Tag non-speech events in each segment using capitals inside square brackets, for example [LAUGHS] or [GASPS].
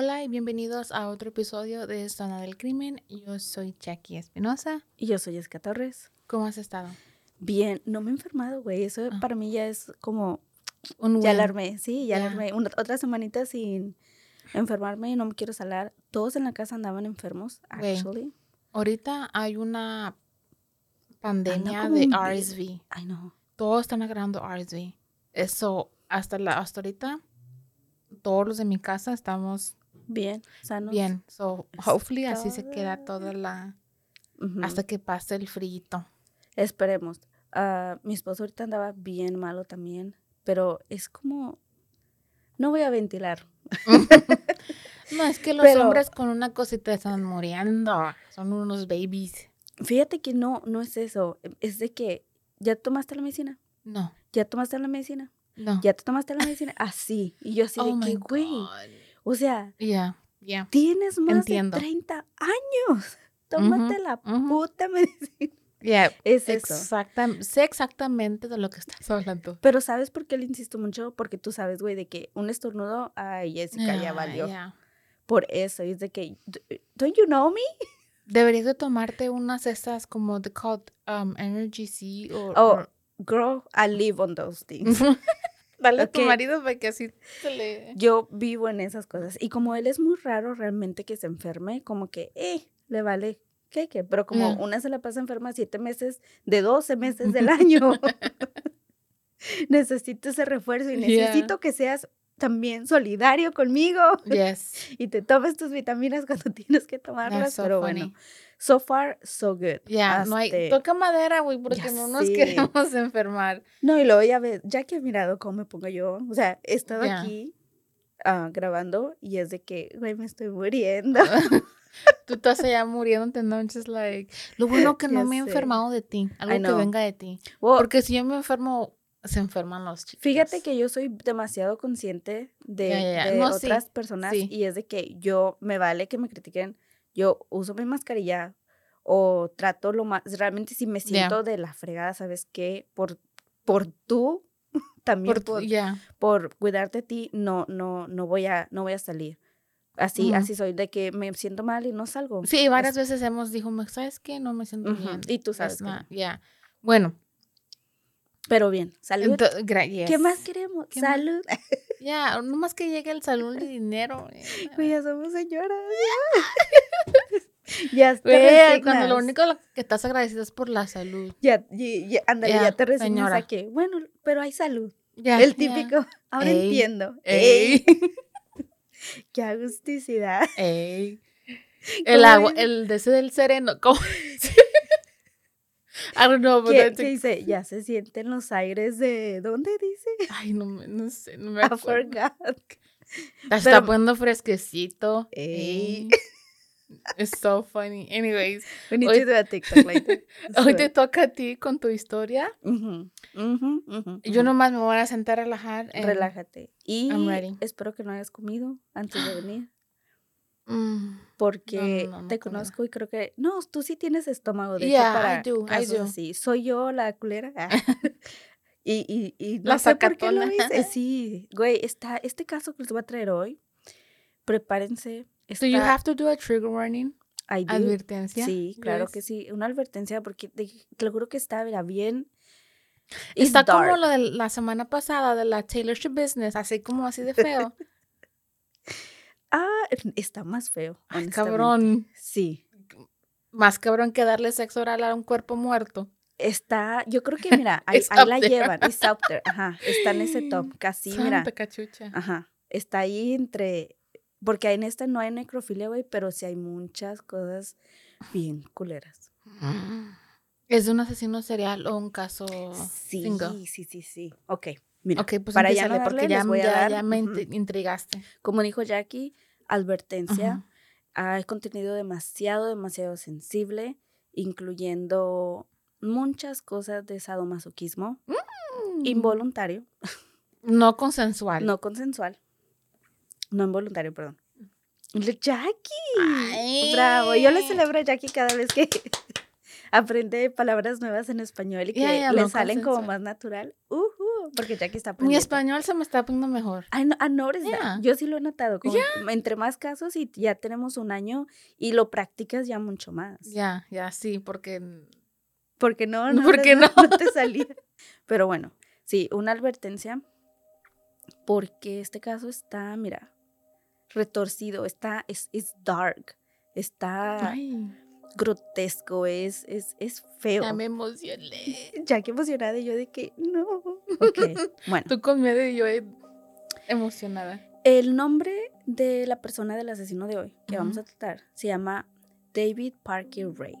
Hola y bienvenidos a otro episodio de Zona del Crimen. Yo soy Jackie Espinosa. Y yo soy Jessica Torres. ¿Cómo has estado? Bien, no me he enfermado, güey. Eso Ah. para mí ya es como. Un Ya alarmé, sí, ya Ya. alarmé. Una, otra semanita sin enfermarme y no me quiero salar. Todos en la casa andaban enfermos, actually. Ahorita hay una pandemia de RSV. Ay, no. Todos están agarrando RSV. Eso, hasta, la, hasta ahorita, todos los de mi casa estamos Bien, sanos. bien. So, hopefully así se queda toda la... Hasta que pase el frío. Esperemos. Ah, mi esposo ahorita andaba bien malo también, pero es como. No voy a ventilar. [LAUGHS] No, es que los Pero- hombres con una cosita están muriendo. Son unos babies. Fíjate que no, no es eso. Es de que ya tomaste la medicina. No, Ya tomaste la medicina. no. Ya te tomaste la medicina. [LAUGHS] Así. Y yo así Oh de que, güey. O sea, Yeah, yeah. tienes más Entiendo. de 30 años. Tómate la puta medicina. Yeah, [LAUGHS] Es exacta, sé exactamente de lo que estás hablando. Pero ¿sabes por qué le insisto mucho? Porque tú sabes, güey, de que un estornudo, ay, Jessica, ya Ah, valió. Por eso, es de que, "D- don't you know me? Deberías de tomarte unas estas como the called um, Energy C o Oh, girl, I live on those things. Dale a tu marido para que así se le... Yo vivo en esas cosas. Y como él es muy raro realmente que se enferme, como que, eh, le vale. ¿Qué, qué? Pero como Yeah. una se la pasa enferma siete meses de 12 meses del año. [LAUGHS] [LAUGHS] necesito ese refuerzo y Yeah. necesito que seas también solidario conmigo Yes, [LAUGHS] y te tomes tus vitaminas cuando [LAUGHS] tienes que tomarlas. so Pero funny. bueno, so far, so good. Ya, no hay... Toca madera, güey, porque no nos sé. queremos [LAUGHS] enfermar. No, y luego ya ves, ya que he mirado cómo me pongo yo, o sea, he estado Ya. aquí ah, grabando y es de que, güey, me estoy muriendo. Tú estás allá muriéndote, no, just like... Lo bueno que no Ya me he sé. enfermado de ti, algo que venga de ti. Well, Porque si yo me enfermo, se enferman los chicos. Fíjate que yo soy demasiado consciente de, Ya, ya, ya. de No, sí, otras personas sí. y es de que yo me vale que me critiquen, yo uso mi mascarilla o trato lo más, realmente si me siento de la fregada, ¿sabes qué? Por, por tú, [LAUGHS] también Por, por, por cuidarte a ti, no, no, no voy a, no voy a salir. Así, Ujú. así soy, de que me siento mal y no salgo. Sí, varias veces hemos dicho, ¿sabes qué? No me siento Ujú, bien. y tú Es sabes. Ya. Bueno, Pero bien, salud. ento- gra- ¿Qué más queremos? ¿Qué más? salud. [LAUGHS] Ya, nomás que llegue el salón de dinero. eh, [LAUGHS] ya somos señoras. [LAUGHS] ya Güey, cuando lo único que estás agradecida es por la salud. Ya, ya- ándale, Ya, ya te resignas a que, bueno, pero hay salud. Ya, el ya. típico, ahora Ey, entiendo. ey. Ey. Qué agusticidad. Ey. El ¿Cómo agua, el de ese del sereno. ¿Cómo? I don't know, but ¿Qué, that's qué dice? Ya se sienten los aires de, ¿dónde dice? Ay, no, me- no sé, no me I acuerdo. forgot. La está poniendo fresquecito. Ey. Ey. It's so funny. Anyways, We need Hoy- to do a TikTok that. [LAUGHS] hoy te toca a ti con tu historia. Ujú, ujú, ujú, Yo ujú. nomás me voy a sentar a relajar. Relájate. Y I'm ready. espero que no hayas comido antes de venir. Mm, Porque no, no te conozco y creo que. No, tú sí tienes estómago. De hecho, Yeah, I para do, I do. así. Soy yo la culera. Ah. [LAUGHS] [LAUGHS] y, y, y no La sé por qué lo hice. [LAUGHS] Sí, güey, está, este caso que les voy a traer hoy, prepárense. So you está- have to do a trigger warning. I do. Advertencia. Sí, claro Yes. que sí. Una advertencia porque te, te lo juro que está, mira, bien. it's Está como lo de la semana pasada de la Taylor Swift Business, así como así de feo. Ah, [LAUGHS] está más feo. Ay, cabrón. Sí. Más cabrón que darle sexo oral a un cuerpo muerto. Está, yo creo que, [LAUGHS] mira, ahí, la there. llevan. It's up there. [LAUGHS] Ajá. Está en ese top. Casi, mira. Cachucha. Ajá. Está ahí entre. Porque en esta no hay necrofilia, güey, pero sí hay muchas cosas bien culeras. [GASPS] ¿Es de un asesino serial o un caso Sí, single? sí, sí, sí. Ok, mira. Pues para ya no porque ya, a dar, me intrigaste. Como dijo Jackie, advertencia. Hay contenido demasiado, demasiado sensible, incluyendo muchas cosas de sadomasoquismo Mm. involuntario, No consensual. no consensual. No involuntario, perdón. Jackie. Ay. Bravo. Yo le celebro a Jackie cada vez que [LAUGHS] aprende palabras nuevas en español y que le no salen como más natural. Ujú, porque Jackie está Mi aprendiendo. español se me está poniendo mejor. I know- I noticed that. Yeah. Yo sí lo he notado. como Entre más casos y ya tenemos un año y lo practicas ya mucho más. Ya, ya, sí, porque Porque no, No, no, ¿por qué no, [LAUGHS] no? no te salía. Pero bueno, sí, una advertencia. Porque este caso está, mira, retorcido, está, es, es dark, está Ay, grotesco, es, es, es feo. ya me [LAUGHS] emocioné. Ya que emocionada y yo de que no. Ok, [LAUGHS] bueno. Tú con miedo y yo eh, emocionada. El nombre de la persona del asesino de hoy que vamos a tratar se llama David Parker Ray.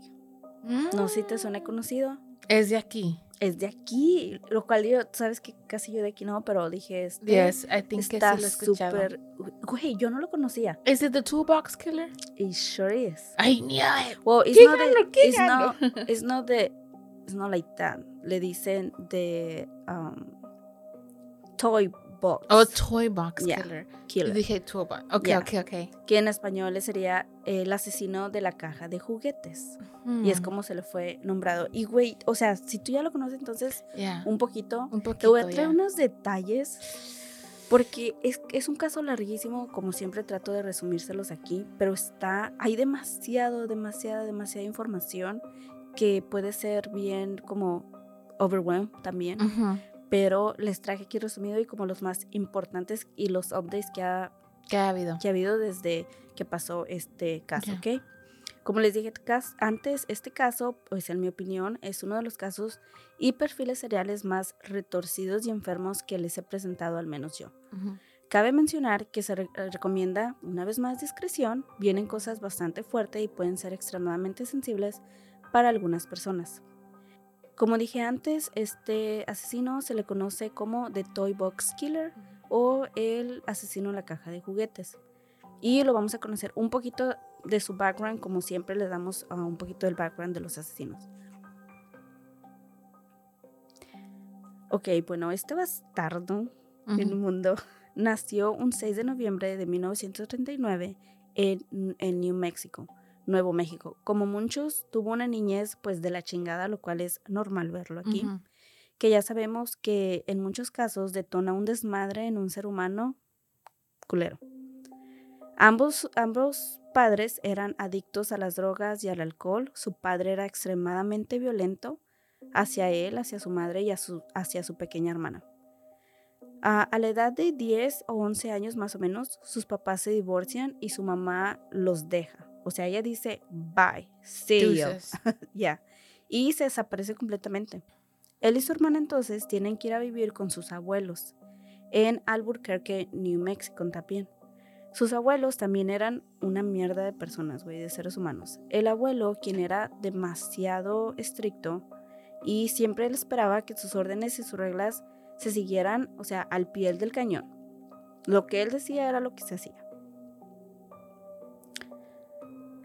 No sé si te Mm. suena conocido. Es de aquí. Es de aquí, lo cual yo, sabes que casi yo de aquí no, pero dije, este Yes, I think que está sí escuchado. súper, güey, yo no lo conocía. ¿Es it the toolbox killer? It sure is. I knew it. Well, it's ¿Qué not, the- [LAUGHS] it's not, it's not the, it's not like that. Le dicen de um, toy box Oh, toy box Yeah, killer. Yo killer, dije toolbox. Ok, Yeah. ok, ok. que en español sería el asesino de la caja de juguetes. Y es Mm, como se le fue nombrado. Y güey, o sea, si tú ya lo conoces, entonces yeah. un poquito Un poquito. Te voy a traer unos detalles porque es, es un caso larguísimo, como siempre trato de resumírselos aquí, pero está, hay demasiado, demasiada, demasiada información que puede ser bien como overwhelmed también, Ujú. Pero les traje aquí resumido y como los más importantes y los updates que ha, ¿Qué ha habido? que ha habido desde que pasó este caso. ¿ok? Como les dije antes, este caso, pues en mi opinión, es uno de los casos y perfiles seriales más retorcidos y enfermos que les he presentado al menos yo. Cabe mencionar que se re- eh, recomienda una vez más discreción, vienen cosas bastante fuertes y pueden ser extremadamente sensibles para algunas personas. Como dije antes, este asesino se le conoce como The Toy Box Killer o el asesino en la caja de juguetes. Y lo vamos a conocer un poquito de su background, como siempre le damos ah, un poquito del background de los asesinos. Ok, bueno, este bastardo Ujú. el mundo [LAUGHS] nació un 6 de noviembre de 1939 en, en New Mexico, Nuevo México. Como muchos, tuvo una niñez pues de la chingada, lo cual es normal verlo aquí. Que ya sabemos que en muchos casos detona un desmadre en un ser humano culero. Ambos, ambos padres eran adictos a las drogas y al alcohol. Su padre era extremadamente violento hacia él, hacia su madre y a su- hacia su pequeña hermana. A, a la edad de 10 o 11 años más o menos, sus papás se divorcian y su mamá los deja. O sea, ella dice, bye, see you. [LAUGHS] Ya. Y se desaparece completamente. Él y su hermana entonces tienen que ir a vivir con sus abuelos en Albuquerque, New Mexico también. Sus abuelos también eran una mierda de personas, güey, de seres humanos. El abuelo, quien era demasiado estricto y siempre le esperaba que sus órdenes y sus reglas se siguieran, o sea, al pie del cañón. Lo que él decía era lo que se hacía.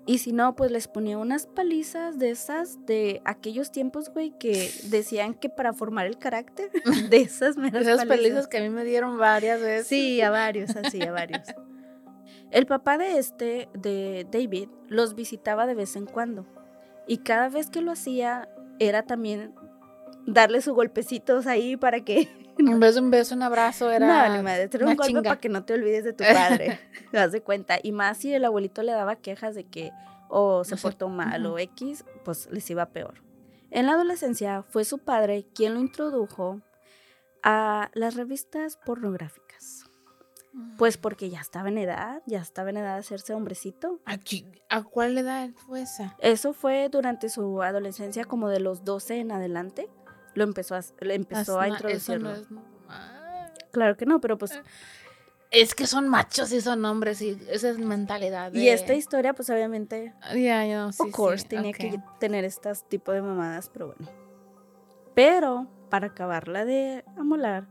Y si no, pues les ponía unas palizas de esas de aquellos tiempos, güey, que [LAUGHS] decían que para formar el carácter, [LAUGHS] [LAUGHS] de esas meras Esas palizas que a mí me dieron varias veces. Sí, a varios, así, a varios. El papá de este, de David, los visitaba de vez en cuando. Y cada vez que lo hacía, era también darle sus golpecitos ahí para que. [LAUGHS] En vez de un beso, un abrazo, era. no, ni madre, era un golpe chinga. para que no te olvides de tu [LAUGHS] padre. te das de cuenta. Y más si el abuelito le daba quejas de que, o se portó mal o X, pues les iba peor. En la adolescencia fue su padre quien lo introdujo a las revistas pornográficas. Pues porque ya estaba en edad, ya estaba en edad de hacerse hombrecito. ¿A, qui- a cuál edad fue esa? Eso fue durante su adolescencia, como de los 12 en adelante. Lo empezó a, le empezó a Asma, eso introducirlo. no es. Claro que no, pero pues. Es que son machos y son hombres y esa es mentalidad. Y esta historia, pues obviamente, Ya, ya, sí, of course, sí, tenía que tener estas tipo de mamadas, pero bueno. Pero, para acabarla de amolar,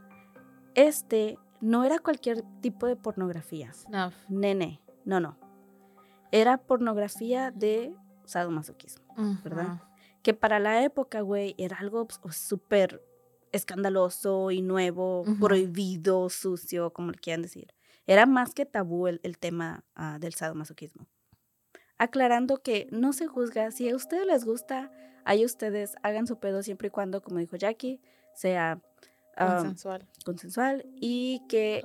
este no era cualquier tipo de pornografía. Snuff. Nene, no, no. Era pornografía de sadomasoquismo. ¿verdad? Que para la época, güey, era algo pues, súper escandaloso y nuevo, Ujú. prohibido, sucio, como le quieran decir. Era más que tabú el, el tema ah, del sadomasoquismo. Aclarando que no se juzga, si a ustedes les gusta, ahí ustedes hagan su pedo siempre y cuando, como dijo Jackie, sea ah, Consensual. consensual y que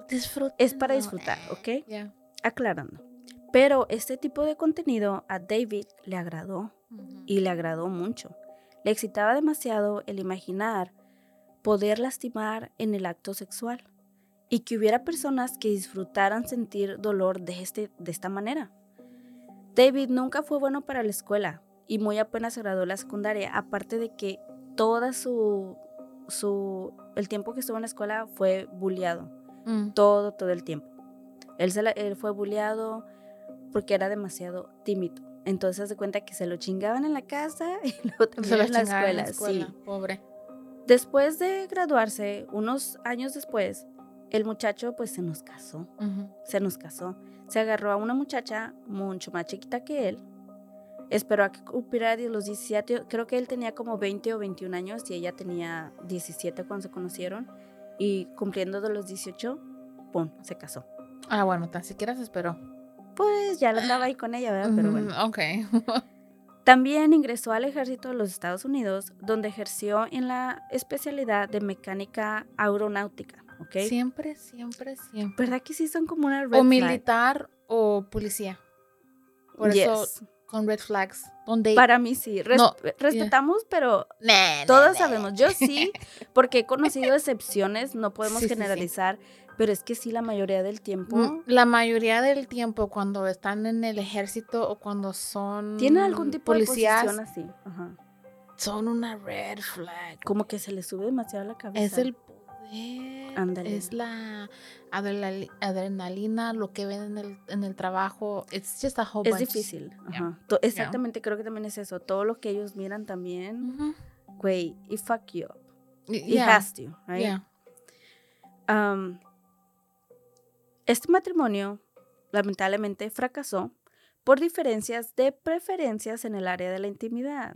es para disfrutar, ¿ok? Ya. Aclarando. Pero este tipo de contenido a David le agradó Y le agradó mucho. Le excitaba demasiado el imaginar poder lastimar en el acto sexual y que hubiera personas que disfrutaran sentir dolor de, este, de esta manera. David nunca fue bueno para la escuela y muy apenas graduó la secundaria, aparte de que toda su, su el tiempo que estuvo en la escuela fue bulleado Mm. todo, todo el tiempo. Él, se la- él fue bulleado porque era demasiado tímido. Entonces de cuenta que se lo chingaban en la casa [LAUGHS] y luego también Se la en la chingaba en escuela. sí. Pobre. Después de graduarse, unos años después, el muchacho pues se nos casó. Se nos casó. Se agarró a una muchacha mucho más chiquita que él. Esperó a que cumpliera los 17. Creo que él tenía como 20 o 21 años y ella tenía 17 cuando se conocieron. Y cumpliendo de los 18, ¡pum! Se casó. Ah, bueno, tan siquiera se esperó. Pues ya andaba ahí con ella, ¿verdad? Pero bueno. Ok. [LAUGHS] También ingresó al ejército de los Estados Unidos, donde ejerció en la especialidad de mecánica aeronáutica, ¿ok? Siempre, siempre, siempre. ¿Verdad que sí son como una red O flag? militar o policía. Por eso Yes. con red flags. Donde Para mí sí. Res- No, respetamos, pero Nah, nah, todos nah. sabemos. Yo sí, [LAUGHS] porque he conocido excepciones, no podemos Sí, sí, sí. Pero es que sí, la mayoría del tiempo Mm, La mayoría del tiempo cuando están en el ejército o cuando son tienen algún tipo policías de posición así. Ajá. son una red flag. Como que se le sube demasiado la cabeza. Es el poder. Ándale. Es la adrenali- adrenalina, lo que ven en el, en el trabajo. It's just a whole Es bunch. difícil. Ajá. Exactamente, creo que también es eso. Todo lo que ellos miran también, güey, it fuck you up. Y- It yeah, has to, right? Um, este matrimonio lamentablemente fracasó por diferencias de preferencias en el área de la intimidad.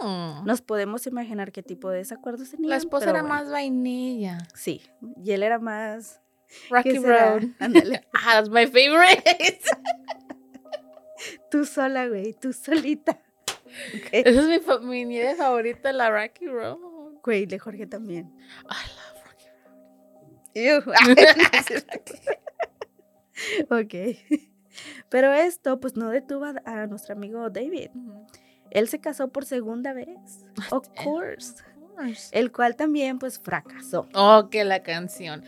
Mm. Nos podemos imaginar qué tipo de desacuerdos tenían. La esposa era bueno, más vainilla. Sí, y él era más... Rocky. Road. [LAUGHS] Ah, That's my favorite. [LAUGHS] Tú sola, güey, tú solita. Esa es mi, fa- mi nieve favorita, la Rocky Road. Güey, de Jorge también. I love Rocky Ew. [LAUGHS] [LAUGHS] ok. [LAUGHS] Pero esto, pues, no detuvo a, nuestro amigo David. Él se casó por segunda vez. Of course. Of course. El cual también, pues, fracasó. Oh, que la canción.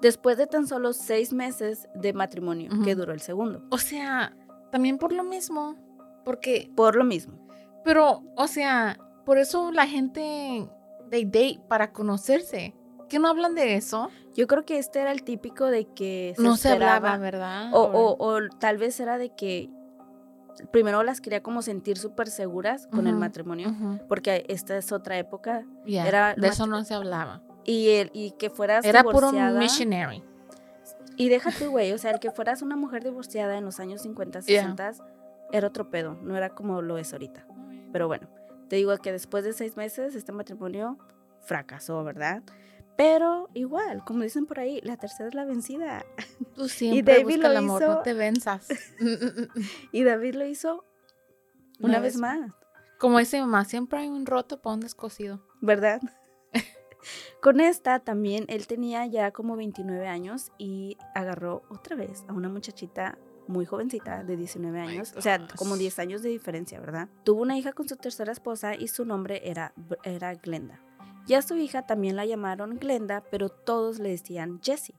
Después de tan solo seis meses de matrimonio, que duró el segundo. O sea, también por lo mismo. Porque, Por lo mismo. pero, o sea, por eso la gente de date para conocerse. ¿Que no hablan de eso? Yo creo que este era el típico de que se no se hablaba, ¿verdad? O, o- o tal vez era de que primero las quería como sentir súper seguras con el matrimonio. Porque esta es otra época. Ya, Era de eso no se hablaba. Y, el, y que fueras Era puro missionary. Y deja tú, güey. O sea, el que fueras una mujer divorciada en los años 50, Yeah. 60 era otro pedo. No era como lo es ahorita. Pero bueno, te digo que después de seis meses este matrimonio fracasó, ¿verdad? Pero igual, como dicen por ahí, la tercera es la vencida. Tú [LAUGHS] siempre David busca lo el amor, hizo- no te venzas. [LAUGHS] Y David lo hizo una, vez más, Como dice mamá, siempre hay un roto para un descosido. ¿verdad? [LAUGHS] Con esta también él tenía ya como 29 años y agarró otra vez a una muchachita muy jovencita, de 19 Oh my años, o sea, como 10 años de diferencia, ¿verdad? Tuvo una hija con su tercera esposa y su nombre era, era Glenda. Y a su hija también la llamaron Glenda, pero todos le decían Jessie.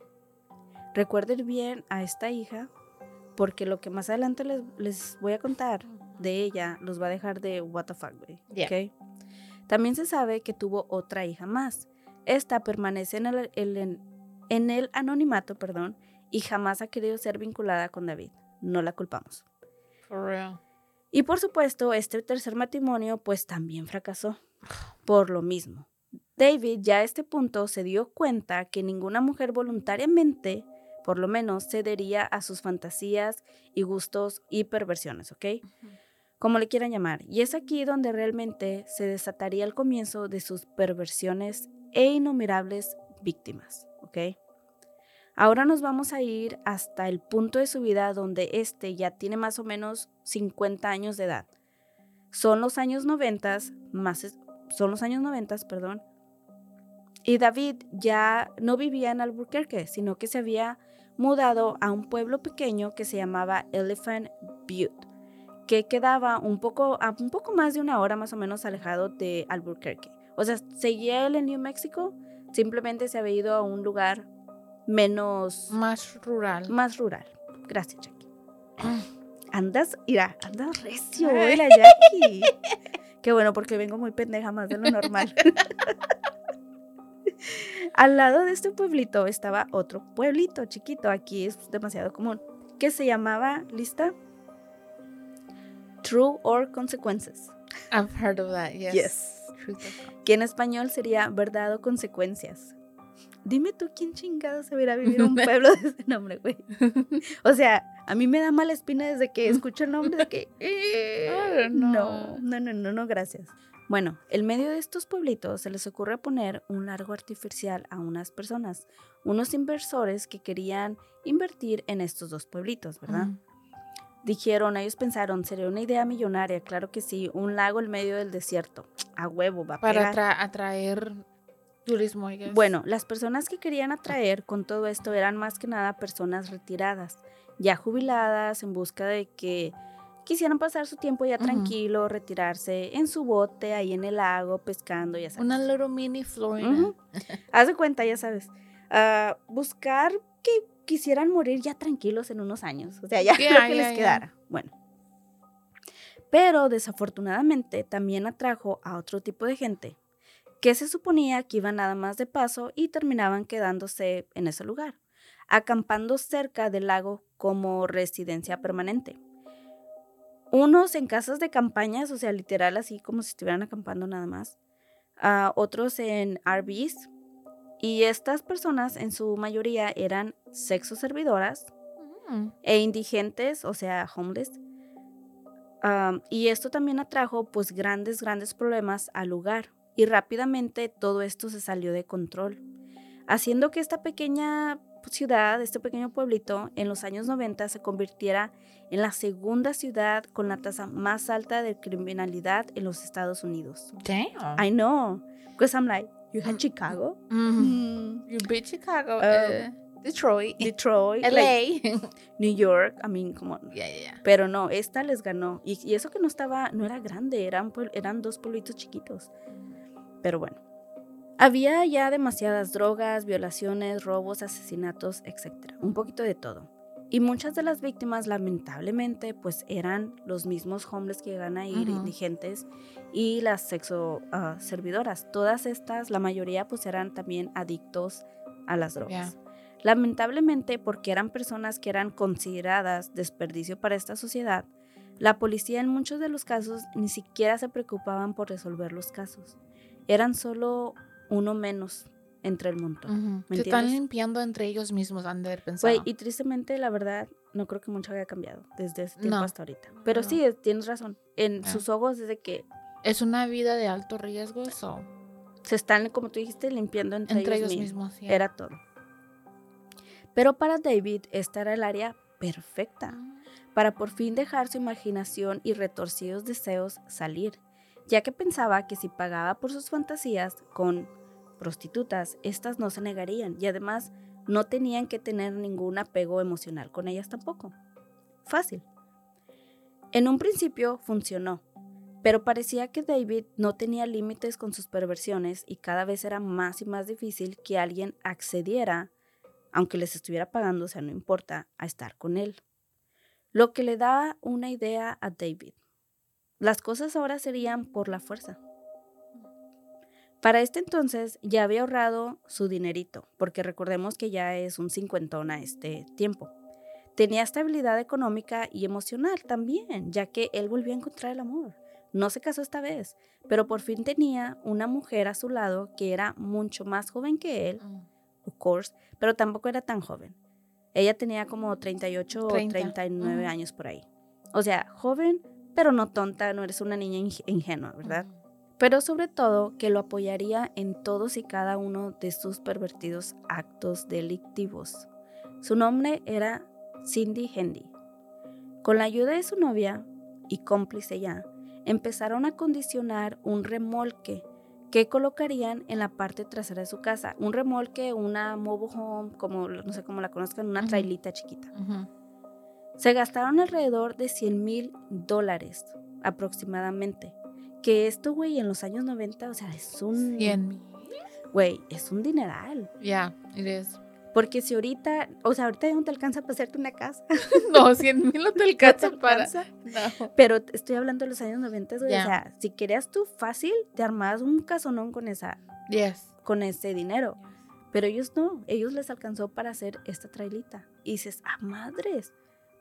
Recuerden bien a esta hija, porque lo que más adelante les, les voy a contar de ella los va a dejar de what the fuck, güey. Yeah. ¿ok? También se sabe que tuvo otra hija más. Esta permanece en el, en el anonimato, perdón, y jamás ha querido ser vinculada con David. No la culpamos. For real. Y por supuesto, este tercer matrimonio pues también fracasó. Por lo mismo. David ya a este punto se dio cuenta que ninguna mujer voluntariamente, por lo menos, cedería a sus fantasías y gustos y perversiones, ¿ok? Como le quieran llamar. Y es aquí donde realmente se desataría el comienzo de sus perversiones e innumerables víctimas, ¿ok? Ahora nos vamos a ir hasta el punto de su vida donde este ya tiene más o menos 50 años de edad. Son los años 90, más son los años 90, perdón. Y David ya no vivía en Albuquerque, sino que se había mudado a un pueblo pequeño que se llamaba Elephant Butte, que quedaba un poco, a un poco más de una hora más o menos alejado de Albuquerque. O sea, seguía él en New Mexico, simplemente se había ido a un lugar menos Más rural. más rural. Gracias, Jackie. [CLEARS THROAT] Andas, mira, andas recio [LAUGHS] Ay. hoy la Jackie. Qué bueno, porque vengo muy pendeja más de lo normal. [LAUGHS] Al lado de este pueblito estaba otro pueblito chiquito, aquí es demasiado común, que se llamaba, ¿lista? True or Consequences, I've heard of that, yes. Yes. Que en español sería verdad o consecuencias. Dime tú quién chingado se a vivir un [LAUGHS] pueblo de ese nombre, güey. O sea, a mí me da mala espina desde que escucho el nombre de que... [LAUGHS] eh, Oh, no, no, no, no, no, gracias. Bueno, en medio de estos pueblitos se les ocurre poner un largo artificial a unas personas, unos inversores que querían invertir en estos dos pueblitos, ¿verdad? Dijeron, ellos pensaron, sería una idea millonaria, claro que sí, un lago en medio del desierto, a huevo, va a Para pegar. atra- atraer turismo, I guess. Bueno, las personas que querían atraer con todo esto eran más que nada personas retiradas, ya jubiladas, en busca de que quisieran pasar su tiempo ya tranquilo, retirarse en su bote ahí en el lago, pescando, ya sabes. Una little mini Florida. [LAUGHS] Haz de cuenta, ya sabes. ah, buscar que quisieran morir ya tranquilos en unos años. O sea, ya [LAUGHS] Ya, lo que les quedara. Bueno. Pero desafortunadamente también atrajo a otro tipo de gente que se suponía que iban nada más de paso y terminaban quedándose en ese lugar, acampando cerca del lago como residencia permanente. Unos en casas de campañas, o sea, literal así como si estuvieran acampando nada más. otros en RVs. Y estas personas en su mayoría eran sexo servidoras Mm. e indigentes, o sea, homeless. Y esto también atrajo pues grandes, grandes problemas al lugar. Y rápidamente todo esto se salió de control, haciendo que esta pequeña ciudad, este pequeño pueblito, en los años 90 se convirtiera en la segunda ciudad con la tasa más alta de criminalidad en los Estados Unidos. Damn. I know, because I'm like, you had Chicago, Mhm. You beat Chicago, Um, eh, Detroit, Detroit, LA. New York, I mean, come on. yeah, yeah, yeah. Pero no, esta les ganó. Y, y eso que no estaba, no era grande, eran, eran dos pueblitos chiquitos. Pero bueno. Había ya demasiadas drogas, violaciones, robos, asesinatos, etc. Un poquito de todo. Y muchas de las víctimas, lamentablemente, pues eran los mismos homeless que llegan a ir, indigentes, y las sexo ah, servidoras. Todas estas, la mayoría, pues eran también adictos a las drogas. Lamentablemente, porque eran personas que eran consideradas desperdicio para esta sociedad, la policía en muchos de los casos ni siquiera se preocupaban por resolver los casos. Eran solo uno menos entre el montón. Ujú. ¿Me Se están limpiando entre ellos mismos, han de haber pensado. Güey, y tristemente, la verdad, no creo que mucho haya cambiado desde ese tiempo No. hasta ahorita. Pero No. sí, es- tienes razón. En Ah. sus ojos es de que Es una vida de alto riesgo, so, se están, como tú dijiste, limpiando entre, entre ellos, ellos mismos. mismos. yeah. Era todo. Pero para David, esta era el área perfecta. para por fin dejar su imaginación y retorcidos deseos salir, ya que pensaba que si pagaba por sus fantasías con prostitutas, estas no se negarían y además no tenían que tener ningún apego emocional con ellas tampoco. fácil. En un principio funcionó, pero parecía que David no tenía límites con sus perversiones y cada vez era más y más difícil que alguien accediera, aunque les estuviera pagando, o sea, no importa, a estar con él. Lo que le da una idea a David. Las cosas ahora serían por la fuerza. Para este entonces ya había ahorrado su dinerito, porque recordemos que ya es un cincuentón a este tiempo. Tenía estabilidad económica y emocional también, ya que él volvió a encontrar el amor. No se casó esta vez, pero por fin tenía una mujer a su lado que era mucho más joven que él, Mm. of course, pero tampoco era tan joven. Ella tenía como 38 30, o 39 ujú. años por ahí. O sea, joven, pero no tonta, no eres una niña ing- ingenua, ¿verdad? Pero sobre todo que lo apoyaría en todos y cada uno de sus pervertidos actos delictivos. Su nombre era Cindy Hendy. Con la ayuda de su novia y cómplice ya, empezaron a condicionar un remolque que colocarían en la parte trasera de su casa. Un remolque, una mobile home, como no sé cómo la conozcan, una trailita chiquita. Se gastaron alrededor de 100 mil dólares aproximadamente. Que esto, güey, en los años 90, o sea, es un... 100 mil. Güey, es un dineral. Yeah, it is. Porque si ahorita, o sea, ahorita ya no te alcanza para hacerte una casa. [LAUGHS] No, 100 mil no te [LAUGHS] alcanza ¿No te para. alcanza? No. Pero estoy hablando de los años 90, güey. Ya. O sea, si querías tú fácil, te armabas un casonón con, esa, Yes. con ese dinero. Pero ellos no, ellos les alcanzó para hacer esta trailita. Y dices, ah, madres,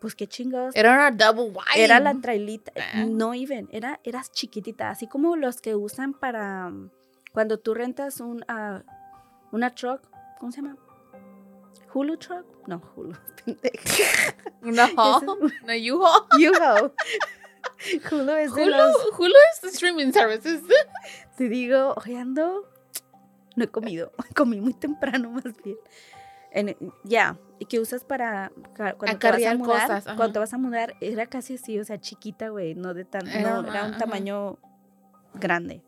pues qué chingados. Era una double wide. Era la trailita, Ah. no even, era, era chiquitita, así como los que usan para um, cuando tú rentas un, ah, una truck, ¿cómo se llama? Hulu truck? No, Hulu. [LAUGHS] Una haul. Ese Una U-Haul. U-Haul. Hulu es de Hulu, los, Hulu es the streaming services. te digo, hoy ando, no he comido, [LAUGHS] comí muy temprano más bien. Ya, y que usas para cuando te vas a mudar, cosas, cuando te vas a mudar, era casi así, o sea, chiquita, güey, no de tan, no, era un ajá. tamaño grande.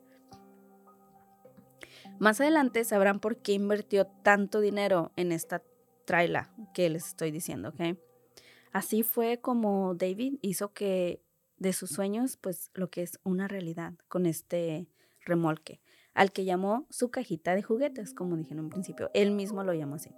Más adelante sabrán por qué invirtió tanto dinero en esta traila que les estoy diciendo, ¿ok? Así fue como David hizo que de sus sueños, pues lo que es una realidad con este remolque, al que llamó su cajita de juguetes, como dije en un principio. Él mismo lo llamó así.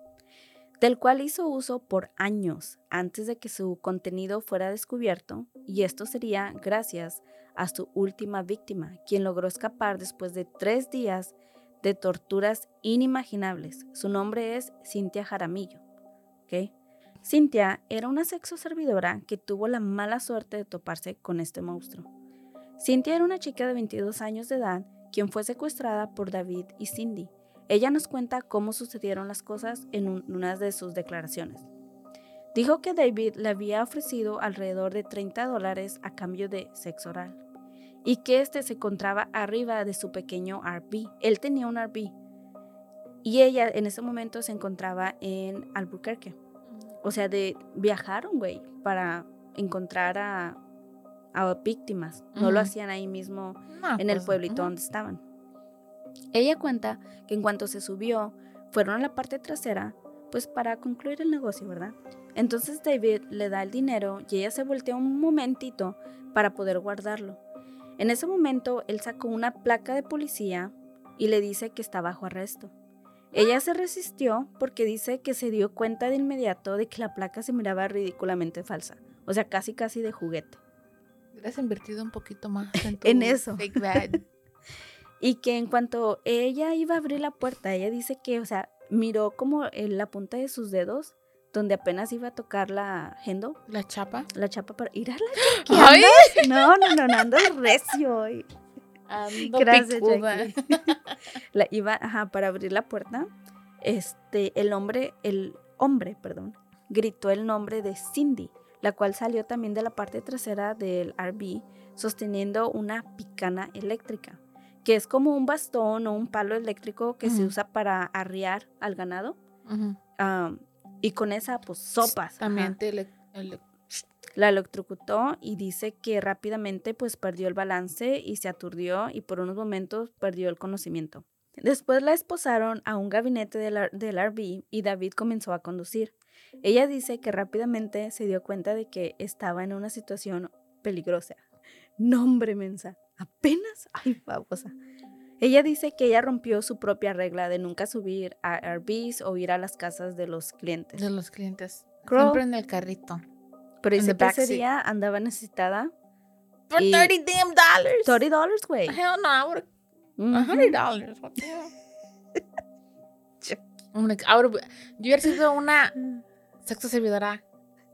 Del cual hizo uso por años antes de que su contenido fuera descubierto, y esto sería gracias a su última víctima, quien logró escapar después de tres días de torturas inimaginables. Su nombre es Cintia Jaramillo. ¿ok? Cintia era una sexo servidora que tuvo la mala suerte de toparse con este monstruo. Cintia era una chica de 22 años de edad quien fue secuestrada por David y Cindy. Ella nos cuenta cómo sucedieron las cosas en un- una de sus declaraciones. Dijo que David le había ofrecido alrededor de 30 dólares a cambio de sexo oral y que este se encontraba arriba de su pequeño RV. Él tenía un RV y ella en ese momento se encontraba en Albuquerque. O sea, de viajaron, güey, para encontrar a, a víctimas. No lo hacían ahí mismo No, en el pues, pueblito ujú. donde estaban. Ella cuenta que en cuanto se subió, fueron a la parte trasera, pues para concluir el negocio, ¿verdad? Entonces David le da el dinero y ella se voltea un momentito para poder guardarlo. En ese momento, él sacó una placa de policía y le dice que está bajo arresto. Ella se resistió porque dice que se dio cuenta de inmediato de que la placa se miraba ridículamente falsa. O sea, casi casi de juguete. Hubieras invertido un poquito más en, [LAUGHS] En tu eso. fake bag. Y que en cuanto ella iba a abrir la puerta, ella dice que, o sea, miró como en la punta de sus dedos, donde apenas iba a tocar la Hendo, La chapa. la chapa para ir a la [GASPS] Ay, No, no, no, no, ando recio hoy. ando Gracias. Jackie. [LAUGHS] La iba, ajá, para abrir la puerta. Este, el hombre, el hombre, perdón, gritó el nombre de Cindy, la cual salió también de la parte trasera del RV, sosteniendo una picana eléctrica, que es como un bastón o un palo eléctrico que se usa para arriar al ganado. Y con esa, pues, sopas. También ele- La electrocutó y dice que rápidamente pues perdió el balance y se aturdió y por unos momentos perdió el conocimiento. Después la esposaron a un gabinete del, del RV y David comenzó a conducir. Ella dice que rápidamente se dio cuenta de que estaba en una situación peligrosa. No, hombre, mensa. Apenas. [LAUGHS] Ay, babosa. Ella dice que ella rompió su propia regla de nunca subir a Airbnbs o ir a las casas de los clientes. De los clientes. Siempre en el carrito. Pero dice que ese día andaba necesitada. For Y- 30 damn dollars. 30 dólares, güey. Hell no, I would Ujú. have hundred dollars. What the hell? [LAUGHS] Yo hubiera sido una sexo servidora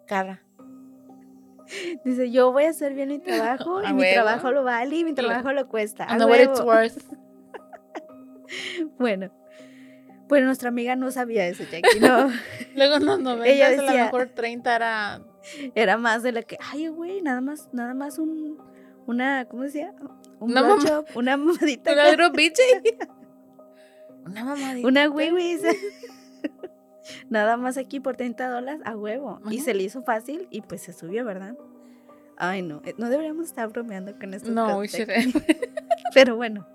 cara. [LAUGHS] Dice, yo voy a hacer bien mi trabajo y mi trabajo lo vale y mi trabajo lo cuesta. I know what it's worth. [LAUGHS] Bueno, pues nuestra amiga no sabía eso, Jackie, no. [LAUGHS] Luego en los 90 Ella a lo mejor 30 era Era más de lo que, ay, güey, nada más, nada más un, una, ¿cómo decía? Un Una una mamadita, una. Una mamadita. una wiwi, dice. Nada más aquí por 30 dólares a huevo. Y se le hizo fácil y pues se subió, ¿verdad? Ay, no, eh, no deberíamos estar bromeando con esto. No. [LAUGHS] [LAUGHS] Pero bueno.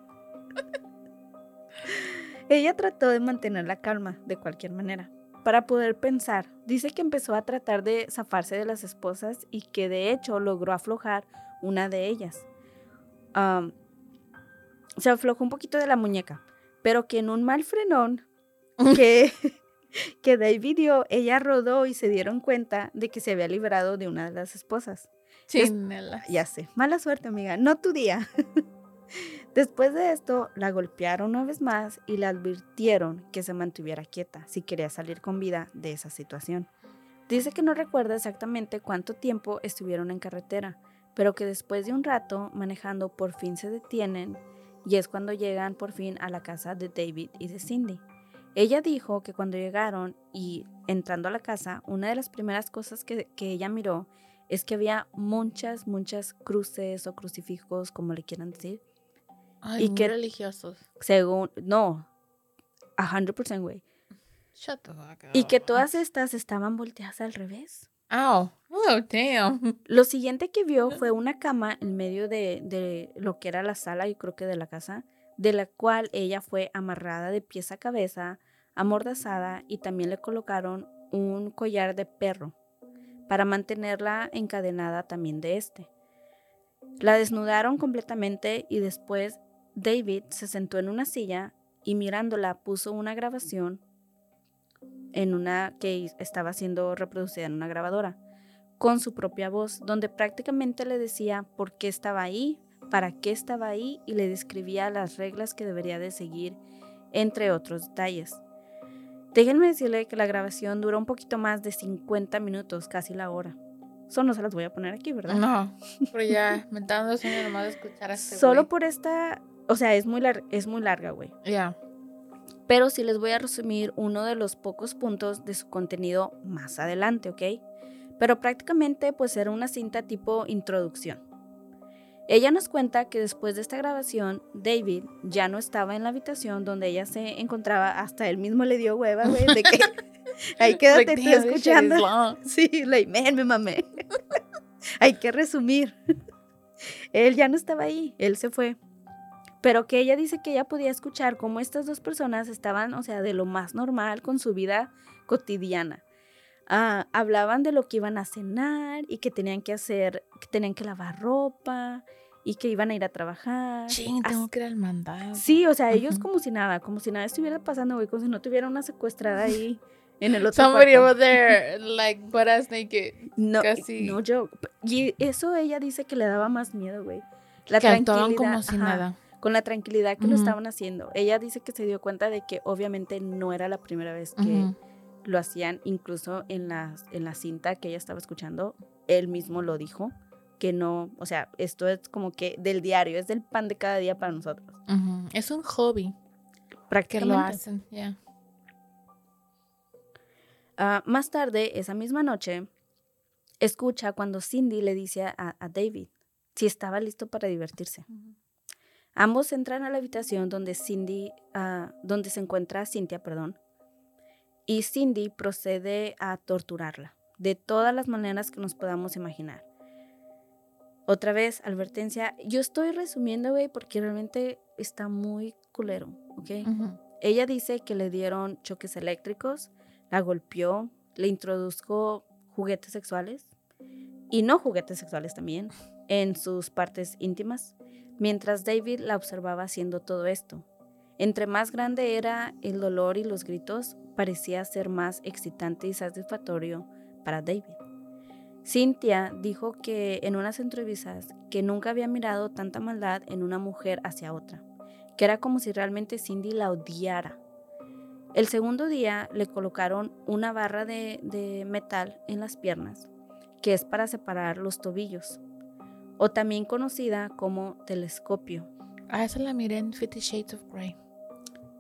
Ella trató de mantener la calma de cualquier manera para poder pensar. Dice que empezó a tratar de zafarse de las esposas y que de hecho logró aflojar una de ellas. Se aflojó un poquito de la muñeca, pero que en un mal frenón [LAUGHS] que, que David dio, ella rodó y se dieron cuenta de que se había librado de una de las esposas. Chinela. Ya sé, mala suerte, amiga, no tu día. [LAUGHS] Después de esto, la golpearon una vez más y le advirtieron que se mantuviera quieta si quería salir con vida de esa situación. Dice que no recuerda exactamente cuánto tiempo estuvieron en carretera, pero que después de un rato manejando por fin se detienen y es cuando llegan por fin a la casa de David y de Cindy. Ella dijo que cuando llegaron y entrando a la casa, una de las primeras cosas que, que ella miró es que había muchas, muchas cruces o crucifijos, como le quieran decir, Ay, Y muy que- religiosos. según, no, a 100%, güey. Shut the fuck up. Y que todas estas estaban volteadas al revés. Ow. Oh, damn. Lo siguiente que vio [LAUGHS] fue una cama en medio de, de lo que era la sala, yo creo que de la casa, de la cual ella fue amarrada de pies a cabeza, amordazada y también le colocaron un collar de perro para mantenerla encadenada también de este. La desnudaron completamente y después David se sentó en una silla y mirándola puso una grabación en una que estaba siendo reproducida en una grabadora con su propia voz, donde prácticamente le decía por qué estaba ahí, para qué estaba ahí y le describía las reglas que debería de seguir, entre otros detalles. Déjenme decirle que la grabación duró un poquito más de 50 minutos, casi la hora. Eso no se las voy a poner aquí, ¿verdad? No, [LAUGHS] pero ya me está dando sueño nomás de escuchar a este Solo güey. por esta, o sea, es muy, lar- es muy larga, güey. Ya. Pero sí les voy a resumir uno de los pocos puntos de su contenido más adelante, ¿ok? Pero prácticamente pues era una cinta tipo introducción. Ella nos cuenta que después de esta grabación, David ya no estaba en la habitación donde ella se encontraba, hasta él mismo le dio hueva, güey, de que [LAUGHS] ahí quédate Like, tú escuchando. [LAUGHS] Sí, like, man, me mamé. [LAUGHS] Hay que resumir. Él ya no estaba ahí, él se fue. Pero que ella dice que ella podía escuchar cómo estas dos personas estaban, o sea, de lo más normal con su vida cotidiana. Ah, hablaban de lo que iban a cenar y que tenían que hacer, que tenían que lavar ropa y que iban a ir a trabajar. As- tengo que ir al mandado. Sí, o sea, ellos como si nada, como si nada estuviera pasando, güey, como si no tuviera una secuestrada ahí en el otro Somebody over there, like, butt ass naked. No, Casi. no yo. Y eso ella dice que le daba más miedo, güey. La que tranquilidad, como si ajá, nada. Con la tranquilidad que lo Ujú. estaban haciendo. Ella dice que se dio cuenta de que obviamente no era la primera vez que Ujú. Lo hacían, incluso en la, en la cinta que ella estaba escuchando, él mismo lo dijo, que no, o sea, esto es como que del diario, es del pan de cada día para nosotros. Es un hobby que lo Prácticamente. hacen, ya. Ah, más tarde, esa misma noche, escucha cuando Cindy le dice a, a David si estaba listo para divertirse. Ambos entran a la habitación donde Cindy, ah, donde se encuentra Cynthia, perdón, y Cindy procede a torturarla de todas las maneras que nos podamos imaginar. Otra vez, advertencia. Yo estoy resumiendo, güey, porque realmente está muy culero, ¿ok? Ella dice que le dieron choques eléctricos, la golpeó, le introdujo juguetes sexuales y no juguetes sexuales también en sus partes íntimas, mientras David la observaba haciendo todo esto. Entre más grande era el dolor y los gritos, parecía ser más excitante y satisfactorio para David. Cynthia dijo que en unas entrevistas que nunca había mirado tanta maldad en una mujer hacia otra, que era como si realmente Cindy la odiara. El segundo día le colocaron una barra de, metal en las piernas, que es para separar los tobillos, o también conocida como telescopio. Ah, esa la miré en Fifty Shades of Grey.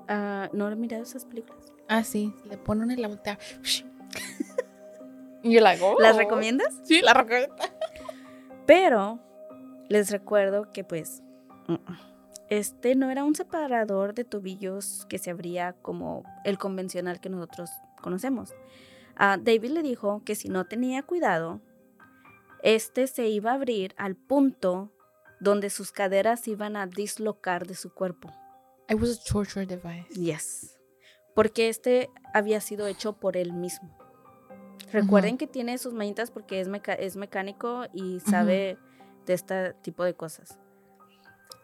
Ah, ¿No he mirado esas películas? Ah, sí. Le ponen en la voltea. y [LAUGHS] yo la hago. ¿Las recomiendas? Sí, la recomiendo. [LAUGHS] Pero les recuerdo que pues este no era un separador de tobillos que se abría como el convencional que nosotros conocemos. Ah, David le dijo que si no tenía cuidado, este se iba a abrir al punto donde sus caderas iban a dislocar de su cuerpo. It was a torture device. Yes. Porque este había sido hecho por él mismo. Recuerden que tiene sus manitas porque es, meca- es mecánico y sabe de este tipo de cosas.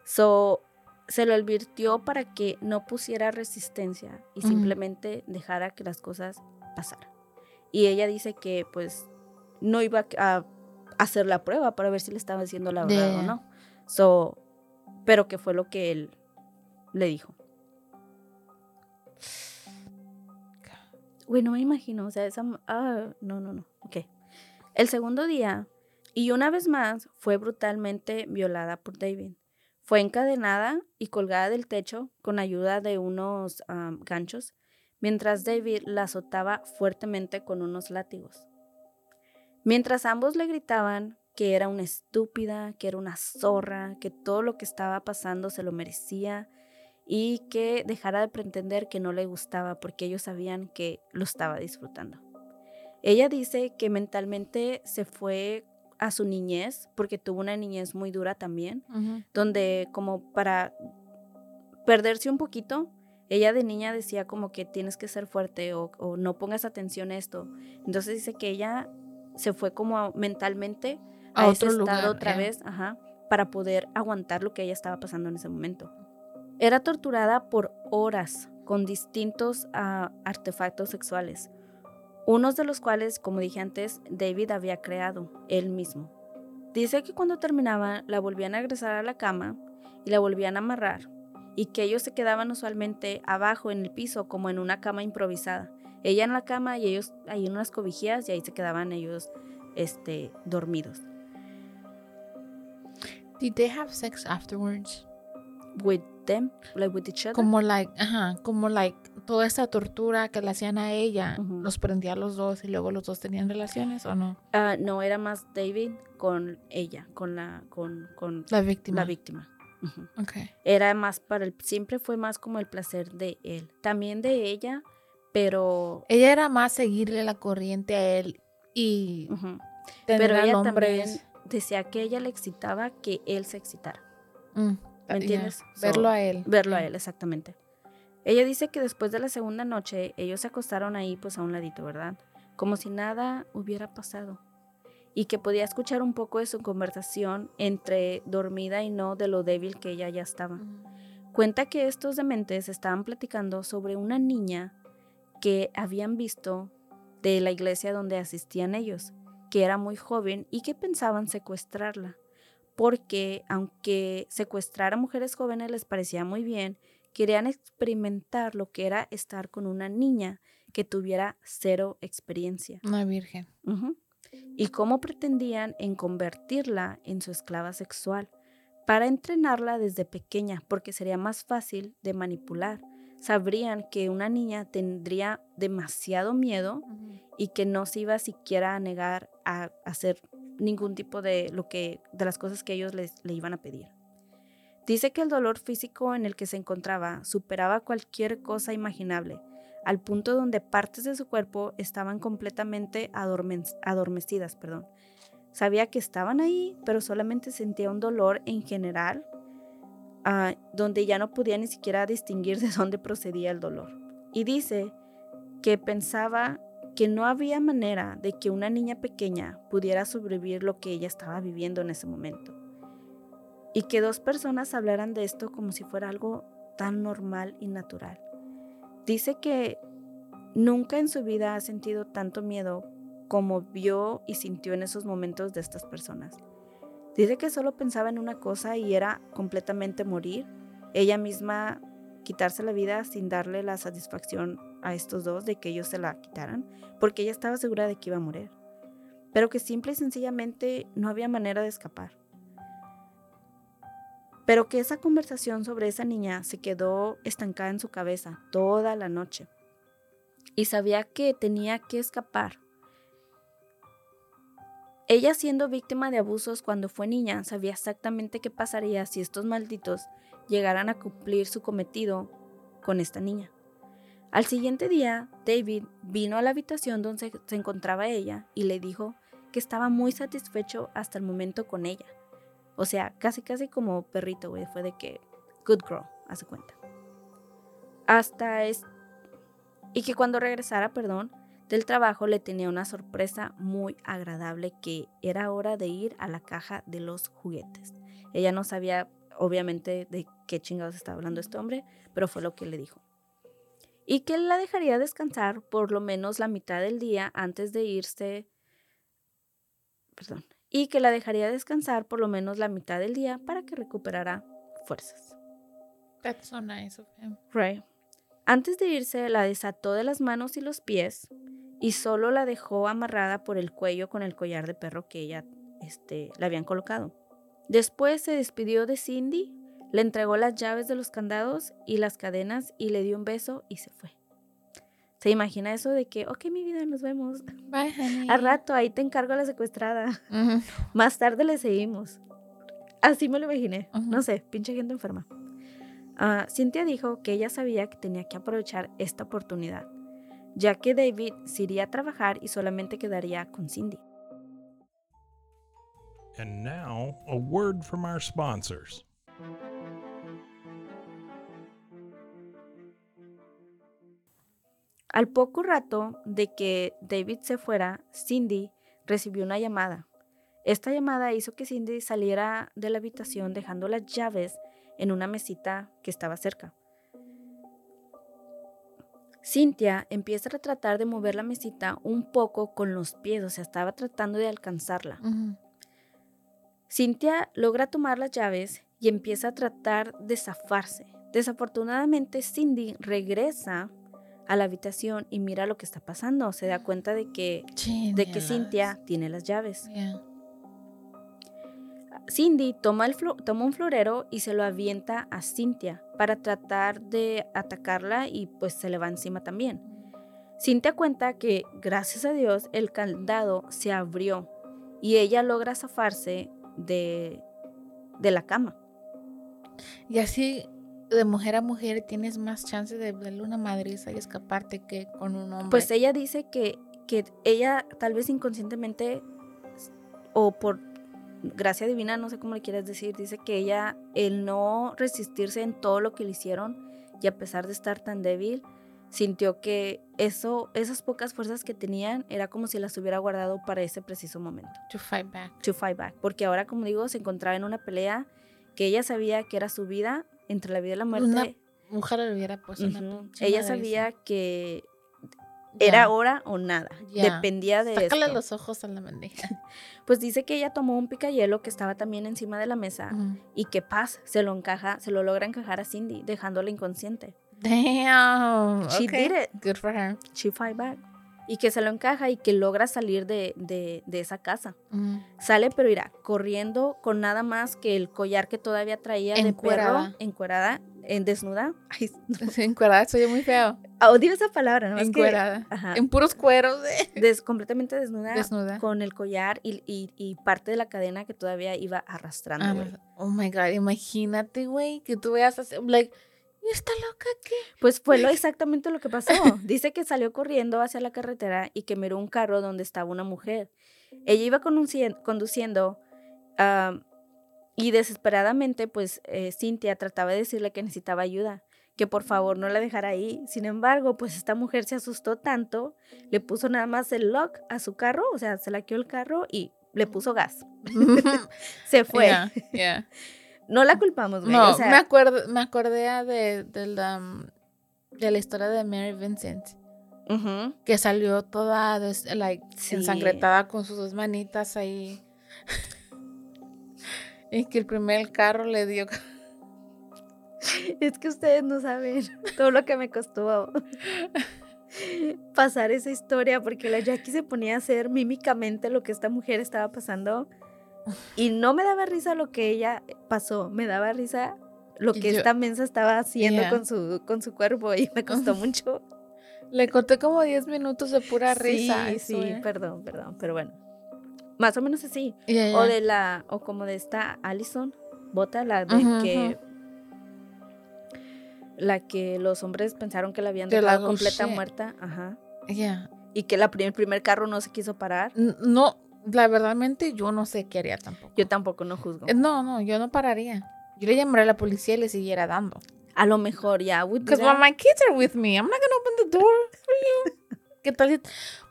So, se lo advirtió para que no pusiera resistencia y simplemente dejara que las cosas pasaran. Y ella dice que pues no iba a hacer la prueba para ver si le estaba diciendo la verdad o no. So, pero que fue lo que él le dijo. Güey, no me imagino, o sea, esa... Ah, no, no, no, ok. El segundo día, y una vez más, fue brutalmente violada por David. Fue encadenada y colgada del techo con ayuda de unos ganchos, mientras David la azotaba fuertemente con unos látigos. Mientras ambos le gritaban que era una estúpida, que era una zorra, que todo lo que estaba pasando se lo merecía y que dejara de pretender que no le gustaba porque ellos sabían que lo estaba disfrutando. Ella dice que mentalmente se fue a su niñez porque tuvo una niñez muy dura también, donde como para perderse un poquito, ella de niña decía como que tienes que ser fuerte o, o no pongas atención a esto. Entonces dice que ella se fue como mentalmente A a, otro ese lugar, estado otra vez, ajá, para poder aguantar lo que ella estaba pasando en ese momento. Era torturada por horas con distintos ah, artefactos sexuales, unos de los cuales, como dije antes, David había creado él mismo. Dice que cuando terminaban la volvían a regresar a la cama y la volvían a amarrar y que ellos se quedaban usualmente abajo en el piso como en una cama improvisada. Ella en la cama y ellos ahí en unas cobijillas y ahí se quedaban ellos este, dormidos. Did they have sex afterwards? With them, like with each other. Como like, ajá, como like toda esa tortura que le hacían a ella, los prendía a los dos y luego los dos tenían relaciones o no? Ah, no, era más David con ella, con la, con, con La víctima. la víctima. Okay. Era más para el, siempre fue más como el placer de él, también de ella, pero, Ella era más seguirle la corriente a él y tener pero ella hombre también decía que ella le excitaba que él se excitara. Mm, ¿Me entiendes? So, Verlo a él. Verlo a él, exactamente. Ella dice que después de la segunda noche, ellos se acostaron ahí, pues a un ladito, ¿verdad? Como si nada hubiera pasado. Y que podía escuchar un poco de su conversación entre dormida y no de lo débil que ella ya estaba. Mm. Cuenta que estos dementes estaban platicando sobre una niña que habían visto de la iglesia donde asistían ellos, que era muy joven y que pensaban secuestrarla, porque aunque secuestrar a mujeres jóvenes les parecía muy bien, querían experimentar lo que era estar con una niña que tuviera cero experiencia. Una virgen. Y cómo pretendían en convertirla en su esclava sexual para entrenarla desde pequeña, porque sería más fácil de manipular. Sabrían que una niña tendría demasiado miedo y que no se iba siquiera a negar a hacer ningún tipo de lo que de las cosas que ellos les, le iban a pedir. Dice que el dolor físico en el que se encontraba superaba cualquier cosa imaginable, al punto donde partes de su cuerpo estaban completamente adormen- adormecidas, perdón. Sabía que estaban ahí, pero solamente sentía un dolor en general, ah, donde ya no podía ni siquiera distinguir de dónde procedía el dolor. Y dice que pensaba que no había manera de que una niña pequeña pudiera sobrevivir lo que ella estaba viviendo en ese momento. Y que dos personas hablaran de esto como si fuera algo tan normal y natural. Dice que nunca en su vida ha sentido tanto miedo como vio y sintió en esos momentos de estas personas. Dice que solo pensaba en una cosa y era completamente morir, ella misma quitarse la vida sin darle la satisfacción a estos dos de que ellos se la quitaran, porque ella estaba segura de que iba a morir, pero que simple y sencillamente no había manera de escapar. Pero que esa conversación sobre esa niña se quedó estancada en su cabeza toda la noche y sabía que tenía que escapar. Ella siendo víctima de abusos cuando fue niña sabía exactamente qué pasaría si estos malditos llegaran a cumplir su cometido con esta niña. Al siguiente día, David vino a la habitación donde se encontraba ella y le dijo que estaba muy satisfecho hasta el momento con ella. O sea, casi casi como perrito, güey, fue de que good girl, hace cuenta. Hasta es y que cuando regresara, perdón, del trabajo le tenía una sorpresa muy agradable que era hora de ir a la caja de los juguetes. Ella no sabía obviamente de qué chingados estaba hablando este hombre, pero fue lo que le dijo. Y que la dejaría descansar por lo menos la mitad del día antes de irse. Perdón. Y que la dejaría descansar por lo menos la mitad del día para que recuperara fuerzas. That's so nice of him. Right. Antes de irse, la desató de las manos y los pies y solo la dejó amarrada por el cuello con el collar de perro que ella este, le habían colocado. Después se despidió de Cindy, le entregó las llaves de los candados y las cadenas y le dio un beso y se fue. ¿Se imagina eso de que, ok, mi vida, nos vemos? Bye, honey. Al rato, ahí te encargo a la secuestrada. Más tarde le seguimos. Así me lo imaginé. No sé, pinche gente enferma. Uh, Cynthia dijo que ella sabía que tenía que aprovechar esta oportunidad, ya que David se iría a trabajar y solamente quedaría con Cindy. And now, a word from our sponsors. Al poco rato de que David se fuera, Cindy recibió una llamada. Esta llamada hizo que Cindy saliera de la habitación dejando las llaves en una mesita que estaba cerca. Cynthia empieza a tratar de mover la mesita un poco con los pies, o sea, estaba tratando de alcanzarla. Cynthia logra tomar las llaves y empieza a tratar de zafarse. Desafortunadamente, Cindy regresa a la habitación y mira lo que está pasando. Se da cuenta de que, de que Cynthia tiene las llaves. Cindy toma, el toma un florero y se lo avienta a Cynthia para tratar de atacarla y pues se le va encima también. Cynthia cuenta que gracias a Dios el candado se abrió y ella logra zafarse de, de la cama. Y así de mujer a mujer tienes más chances de darle una madriza y escaparte que con un hombre. Pues ella dice que, que ella tal vez inconscientemente o por gracia divina, no sé cómo le quieres decir, dice que ella, el no resistirse en todo lo que le hicieron y a pesar de estar tan débil, sintió que eso, esas pocas fuerzas que tenían era como si las hubiera guardado para ese preciso momento. To fight back. To fight back. Porque ahora, como digo, se encontraba en una pelea que ella sabía que era su vida entre la vida y la muerte. Una mujer le hubiera puesto Ella sabía que era hora o nada. Dependía de Sácale los ojos a la bandeja. [LAUGHS] Pues dice que ella tomó un picayelo que estaba también encima de la mesa y que paz se lo encaja, se lo logra encajar a Cindy, dejándola inconsciente. Damn. She did it. Good for her. She fight back. Y que se lo encaja y que logra salir de, de, de esa casa. Sale, pero irá corriendo con nada más que el collar que todavía traía de perro, encuerada, en desnuda. [LAUGHS] Ay, Encuerada, soy muy feo. Odio esa palabra, ¿no? Encuerada. En puros cueros. Des, completamente desnuda. Desnuda. Con el collar y, y, y, parte de la cadena que todavía iba arrastrando, ah, oh my God, imagínate, güey, que tú veas así, like, ¿y esta loca qué? Pues fue lo, [LAUGHS] exactamente lo que pasó. Dice que salió corriendo hacia la carretera y que miró un carro donde estaba una mujer. Ella iba conduciendo y desesperadamente, pues, eh, Cintia trataba de decirle que necesitaba ayuda, que por favor no la dejara ahí. Sin embargo, pues esta mujer se asustó tanto, le puso nada más el lock a su carro, o sea, se laqueó el carro y le puso gas. [LAUGHS] se fue. Yeah, yeah. No la culpamos, güey. No, o sea, me, acuerdo, me acordé de, de, la, de la historia de Mary Vincent, que salió toda des- like, Sí. ensangrentada con sus dos manitas ahí. [LAUGHS] y que el primer carro le dio. Es que ustedes no saben todo lo que me costó pasar esa historia, porque la Jackie se ponía a hacer mímicamente lo que esta mujer estaba pasando y no me daba risa lo que ella pasó, me daba risa lo que yo- esta mensa estaba haciendo Yeah. con, su, con su cuerpo y me costó [LAUGHS] mucho. Le corté como 10 minutos de pura risa. Sí, eso, sí, eh. perdón, perdón, pero bueno. Más o menos así. O de la, o como de esta Allison, Bota, la de que la que los hombres pensaron que la habían dejado completa Gaucher. muerta, ajá. Ya. Y que la prim- el primer carro no se quiso parar. No, la verdadmente yo no sé qué haría tampoco. Yo tampoco no juzgo. Eh, No, no, yo no pararía. Yo le llamaría a la policía y le siguiera dando. A lo mejor ya, Because that. my kids are with me. I'm not gonna open the door for you. ¿Qué tal?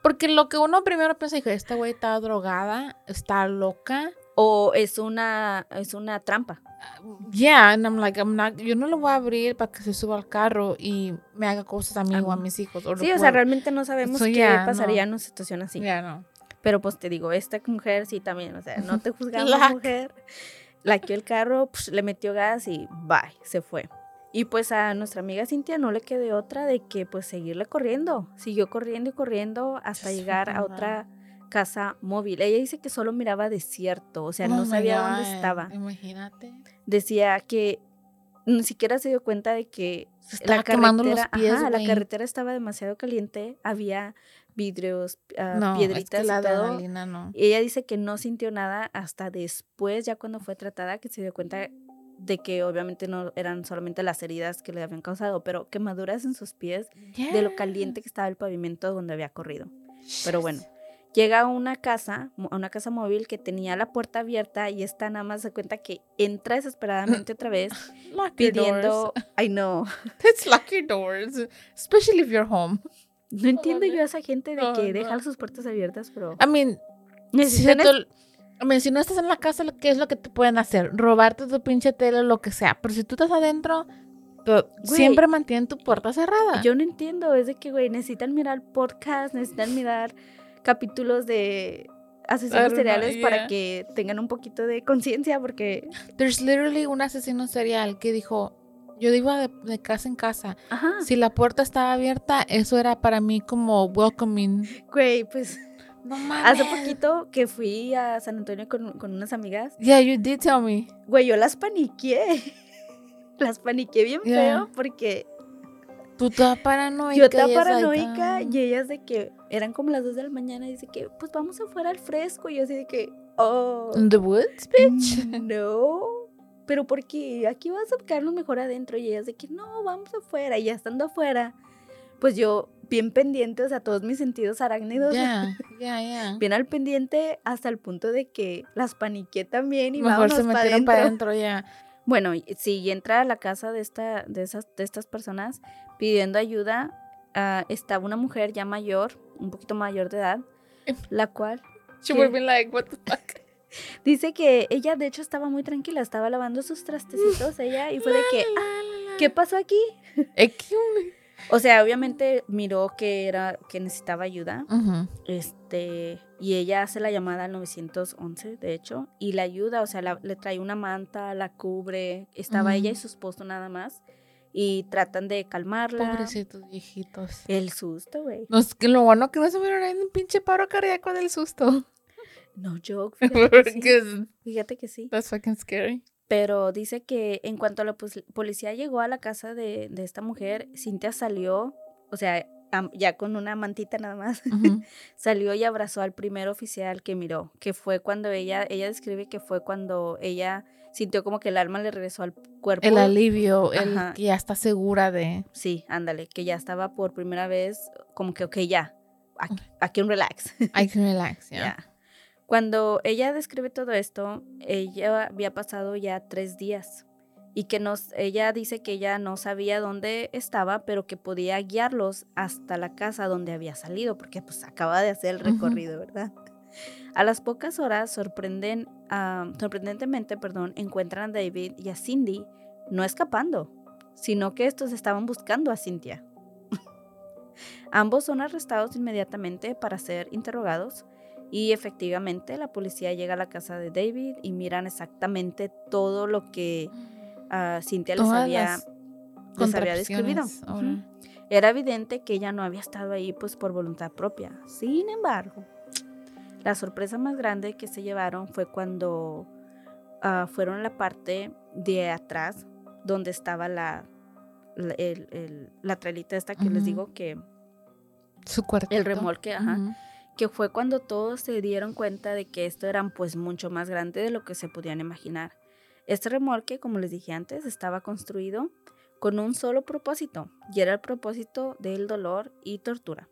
Porque lo que uno primero piensa es que esta güey está drogada, está loca. o es una es una trampa. Yeah, and I'm like, I'm not, yo no lo voy a abrir para que se suba al carro y me haga cosas a mí o a mis hijos. o Sí, o sea, realmente no sabemos So, qué yeah, pasaría no. en una situación así. Ya, no. Pero pues te digo, esta mujer sí también, o sea, no te [LAUGHS] juzgamos, Lac. mujer. Laqueó el carro, pues, le metió gas y bye, se fue. Y pues a nuestra amiga Cintia no le quedó otra de que pues seguirle corriendo. Siguió corriendo y corriendo hasta llegar a otra casa móvil. Ella dice que solo miraba desierto, o sea, no Oh my sabía dónde estaba. Imagínate. Decía que ni siquiera se dio cuenta de que Se la los carretera, pies, ajá, la carretera estaba demasiado caliente, había vidrios, ah, No, es piedritas que la y todo. adrenalina no. Y ella dice que no sintió nada hasta después, ya cuando fue tratada, que se dio cuenta de que obviamente no eran solamente las heridas que le habían causado, pero quemaduras en sus pies de lo caliente que estaba el pavimento donde había corrido. Pero bueno, llega a una casa, a una casa móvil que tenía la puerta abierta y esta nada más se cuenta que entra desesperadamente otra vez [LAUGHS] pidiendo, no, [LAUGHS] It's lock your doors, especially if you're home. No entiendo yo a esa gente de No, que no. deja sus puertas abiertas, pero I mean, si, necesitan se te- I mean, si no estás en la casa, ¿qué es lo que te pueden hacer? Robarte tu pinche tele, lo que sea. Pero si tú estás adentro, Güey. siempre mantén tu puerta cerrada. Yo no entiendo, es de que, güey, necesitan mirar podcast, necesitan mirar capítulos de asesinos seriales para que tengan un poquito de conciencia, porque, There's literally un asesino serial que dijo, yo iba de, de casa en casa. ajá, Si la puerta estaba abierta, eso era para mí como welcoming. güey, pues No mames. hace poquito que fui a San Antonio con, con unas amigas, Yeah, you did tell me. güey, yo las paniqué, [LAUGHS] las paniqué bien Yeah. feo, porque Tú toda paranoica. yo like, paranoica ah. y ellas de que eran como las 2 de la mañana y dice que, pues vamos afuera al fresco, y yo así de que, oh... In the woods, bitch. No, pero porque aquí vas a quedarnos mejor adentro y ellas de que no, vamos afuera y ya estando afuera, pues yo bien pendiente, o sea, todos mis sentidos arácnidos, Ya, [LAUGHS] ya, ya. bien al pendiente hasta el punto de que las paniqué también y Mejor se metieron para adentro. ya. [LAUGHS] Bueno, sí, y entra a la casa de, esta, de, esas, de estas personas pidiendo ayuda. ah, estaba una mujer ya mayor, un poquito mayor de edad, la cual She would be like, what the fuck? Dice que ella de hecho estaba muy tranquila, estaba lavando sus trastecitos ella y fue de que, "Ah, [LAUGHS] ¿qué pasó aquí? O sea, obviamente miró que era que necesitaba ayuda, este, y ella hace la llamada al 911, de hecho, y la ayuda, o sea, la- le trae una manta, la cubre, estaba ella y su esposo nada más, y tratan de calmarla. Pobrecitos viejitos. El susto, güey. No, es que lo bueno que no se me en un pinche paro cardíaco del susto. No joke. [LAUGHS] Fíjate que sí. Fíjate que sí. that's fucking scary. Pero dice que en cuanto la policía llegó a la casa de, de esta mujer, Cintia salió, o sea, ya con una mantita nada más, Ujú. [LAUGHS] salió y abrazó al primer oficial que miró, que fue cuando ella, ella describe que fue cuando ella sintió como que el alma le regresó al cuerpo. El alivio, el Ajá. que ya está segura de. Sí, ándale, que ya estaba por primera vez como que, ok, ya, aquí, aquí un relax. I can relax, [LAUGHS] Ya. yeah. Cuando ella describe todo esto, ella había pasado ya tres días y que nos, ella dice que ella no sabía dónde estaba, pero que podía guiarlos hasta la casa donde había salido, porque pues acaba de hacer el recorrido, ¿verdad? A las pocas horas, sorprenden, ah, sorprendentemente, perdón, encuentran a David y a Cindy no escapando, sino que estos estaban buscando a Cynthia. [LAUGHS] Ambos son arrestados inmediatamente para ser interrogados y efectivamente la policía llega a la casa de David y miran exactamente todo lo que ah, Cynthia les había, les había describido. Era evidente que ella no había estado ahí pues por voluntad propia. Sin embargo, la sorpresa más grande que se llevaron fue cuando ah, fueron a la parte de atrás donde estaba la, la, el- el- la trailita esta que les digo que Su cuarto. el remolque, ajá, que fue cuando todos se dieron cuenta de que esto era pues mucho más grande de lo que se podían imaginar. Este remolque, como les dije antes, estaba construido con un solo propósito, y era el propósito del dolor y tortura.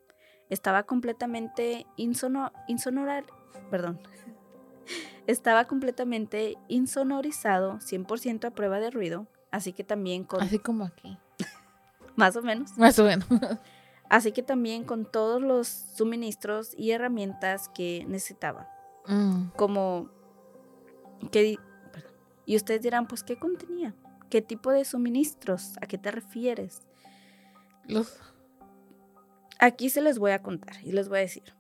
Estaba completamente insono, insonorar, perdón. [LAUGHS] Estaba completamente insonorizado, 100% a prueba de ruido, así que también con Así como aquí. [LAUGHS] más o menos Más o menos. [LAUGHS] así que también con todos los suministros y herramientas que necesitaba. Mm. Como que y ustedes dirán, pues qué contenía, qué tipo de suministros, a qué te refieres. Los... Aquí se les voy a contar y les voy a decir.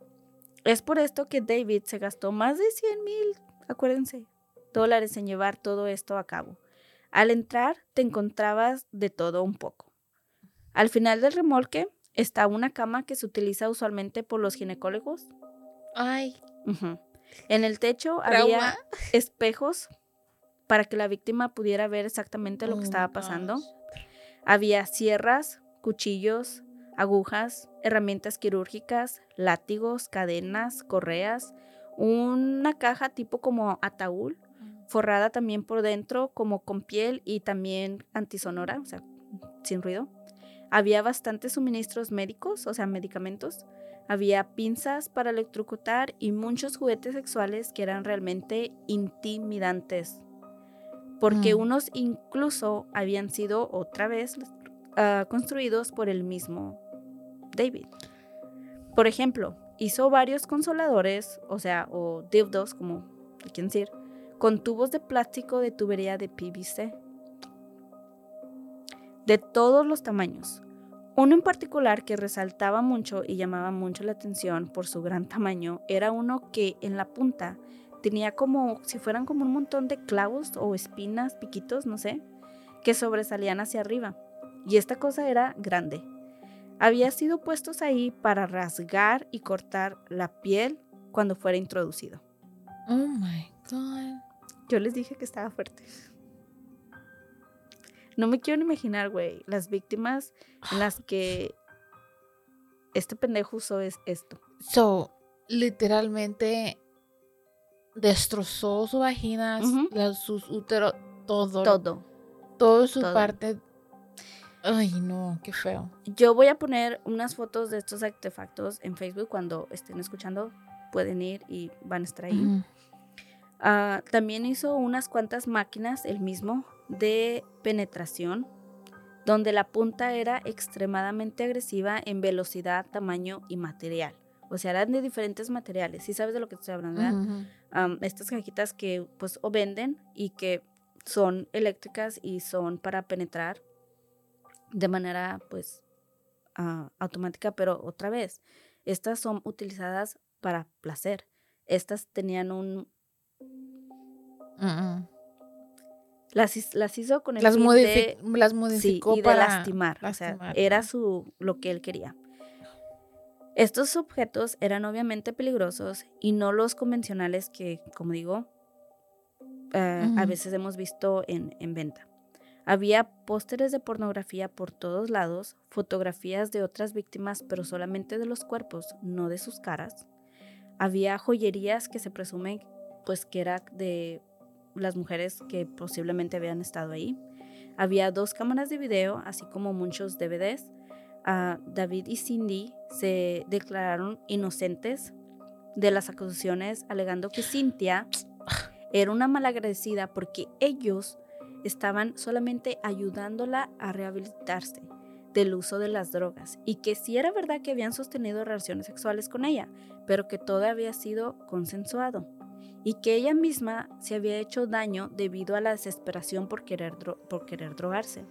Es por esto que David se gastó más de 100 mil, acuérdense, dólares en llevar todo esto a cabo. Al entrar te encontrabas de todo un poco. Al final del remolque está una cama que se utiliza usualmente por los ginecólogos. Ay. En el techo trauma. había espejos para que la víctima pudiera ver exactamente lo que Oh, estaba pasando. Había sierras, cuchillos, agujas, herramientas quirúrgicas, látigos, cadenas, correas, una caja tipo como ataúd, forrada también por dentro como con piel y también antisonora, o sea, sin ruido. Había bastantes suministros médicos, o sea, medicamentos. Había pinzas para electrocutar y muchos juguetes sexuales que eran realmente intimidantes. Porque Mm. unos incluso habían sido otra vez ah, construidos por el mismo David. Por ejemplo, hizo varios consoladores, o sea, o dildos, como quieren decir, con tubos de plástico de tubería de PVC. De todos los tamaños. Uno en particular que resaltaba mucho y llamaba mucho la atención por su gran tamaño era uno que en la punta tenía como si fueran como un montón de clavos o espinas, piquitos, no sé, que sobresalían hacia arriba. Y esta cosa era grande. Había sido puestos ahí para rasgar y cortar la piel cuando fuera introducido. Oh my God. Yo les dije que estaba fuerte. No me quiero ni imaginar, güey, las víctimas en las que este pendejo usó es esto. So, literalmente destrozó su vagina, sus úteros, todo. Todo. Todo su todo. parte. Ay, no, qué feo. Yo voy a poner unas fotos de estos artefactos en Facebook cuando estén escuchando. Pueden ir y van a estar ahí. Ah, también hizo unas cuantas máquinas, el mismo, de penetración, donde la punta era extremadamente agresiva en velocidad, tamaño y material. O sea, eran de diferentes materiales. ¿Sí sabes de lo que estoy hablando? verdad? Estas cajitas que pues o venden y que son eléctricas y son para penetrar de manera pues ah, automática, pero otra vez, estas son utilizadas para placer. Estas tenían un... Las, hizo con el Las, fin de... las Sí, modificó y de lastimar. O sea, era su lo que él quería. Estos objetos eran obviamente peligrosos y no los convencionales que, como digo, eh, a veces hemos visto en, en venta. Había pósteres de pornografía por todos lados, fotografías de otras víctimas, pero solamente de los cuerpos, no de sus caras. Había joyerías que se presume pues que era de las mujeres que posiblemente habían estado ahí. Había dos cámaras de video, así como muchos DVDs. David y Cindy se declararon inocentes de las acusaciones, alegando que Cynthia era una malagradecida porque ellos estaban solamente ayudándola a rehabilitarse del uso de las drogas y que sí era verdad que habían sostenido relaciones sexuales con ella, pero que todo había sido consensuado y que ella misma se había hecho daño debido a la desesperación por querer, por querer drogarse.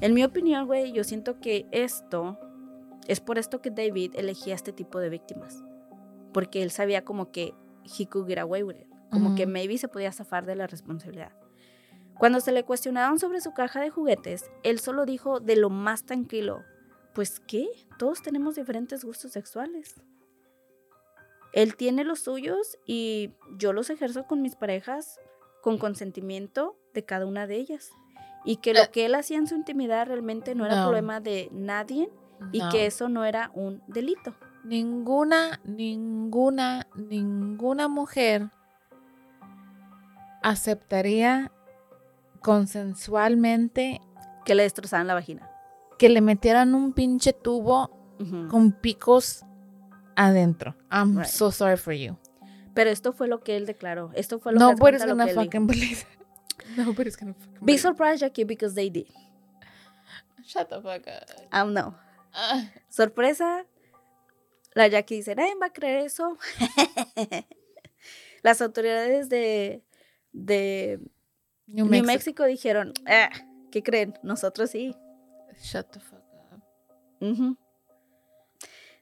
En mi opinión, güey, yo siento que esto es por esto que David elegía este tipo de víctimas, porque él sabía como que he could get away with it, como que maybe se podía zafar de la responsabilidad. Cuando se le cuestionaron sobre su caja de juguetes, él solo dijo de lo más tranquilo, pues qué, todos tenemos diferentes gustos sexuales. Él tiene los suyos y yo los ejerzo con mis parejas con consentimiento de cada una de ellas. Y que lo eh. que él hacía en su intimidad realmente no era problema de nadie y que eso no era un delito. Ninguna, ninguna, ninguna mujer aceptaría consensualmente que le destrozaran la vagina. Que le metieran un pinche tubo con picos adentro. I'm so sorry for you. Pero esto fue lo que él declaró. Esto fue lo Nobody's gonna lo fucking believe Nobody's gonna fucking Be surprised, Jackie, because they did. Shut the fuck up. I don't know. Sorpresa. La Jackie dice, nadie va a creer eso. [LAUGHS] Las autoridades de, de New, Mexico. dijeron, ah, ¿qué creen? Nosotros sí. Shut the fuck up.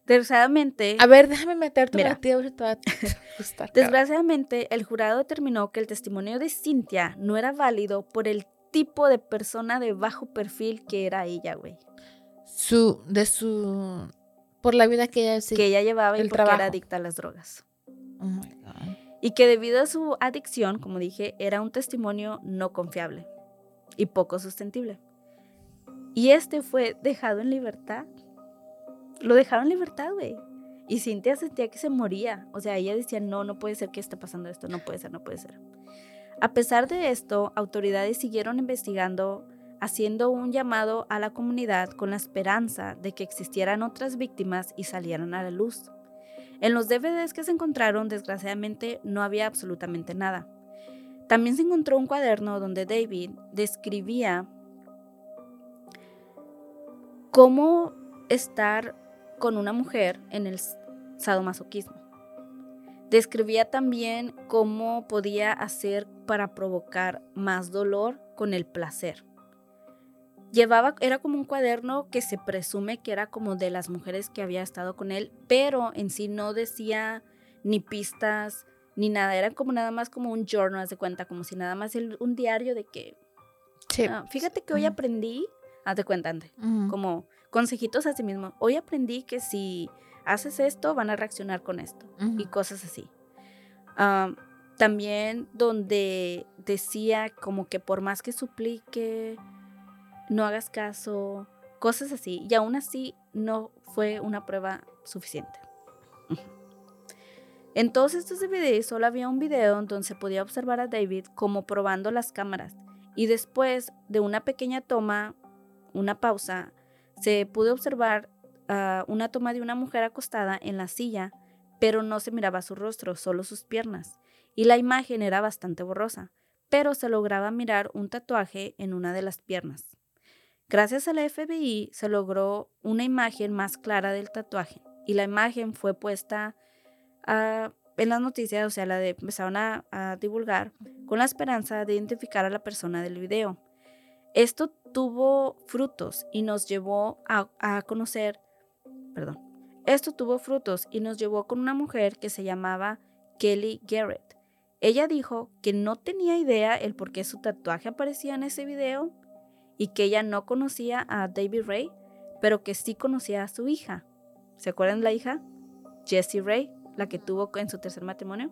Desgraciadamente. A ver, déjame meter tu [LAUGHS] Desgraciadamente, el jurado determinó que el testimonio de Cynthia no era válido por el tipo de persona de bajo perfil que era ella, güey. Su, de su, por la vida que ella, que ella llevaba y porque era adicta a las drogas. Oh my God y que debido a su adicción, como dije, era un testimonio no confiable y poco sustentable. Y este fue dejado en libertad. Lo dejaron en libertad, güey. Y Cintia sentía que se moría. O sea, ella decía, no, no puede ser que esté pasando esto, no puede ser, no puede ser. A pesar de esto, autoridades siguieron investigando, haciendo un llamado a la comunidad con la esperanza de que existieran otras víctimas y salieran a la luz. En los DVDs que se encontraron, desgraciadamente, no había absolutamente nada. También se encontró un cuaderno donde David describía cómo estar con una mujer en el sadomasoquismo. Describía también cómo podía hacer para provocar más dolor con el placer. Llevaba, era como un cuaderno que se presume que era como de las mujeres que había estado con él, pero en sí no decía ni pistas ni nada, era como nada más como un journal, haz de cuenta, como si nada más un diario de que, ah, fíjate que hoy aprendí, haz de cuenta, como consejitos a sí mismo, hoy aprendí que si haces esto van a reaccionar con esto y cosas así. También donde decía como que por más que suplique, no hagas caso, cosas así. Y aún así no fue una prueba suficiente. [LAUGHS] En todos estos videos solo había un video donde se podía observar a David como probando las cámaras y después de una pequeña toma, una pausa, se pudo observar ah, una toma de una mujer acostada en la silla, pero no se miraba su rostro, solo sus piernas, y la imagen era bastante borrosa, pero se lograba mirar un tatuaje en una de las piernas. Gracias a la FBI se logró una imagen más clara del tatuaje y la imagen fue puesta ah, en las noticias, o sea, la de, empezaron a, divulgar con la esperanza de identificar a la persona del video. Esto tuvo frutos y nos llevó a, conocer, perdón, esto tuvo frutos y nos llevó con una mujer que se llamaba Kelly Garrett. Ella dijo que no tenía idea el por qué su tatuaje aparecía en ese video y que ella no conocía a David Ray, pero que sí conocía a su hija. ¿Se acuerdan de la hija? Jessie Ray, la que tuvo en su tercer matrimonio.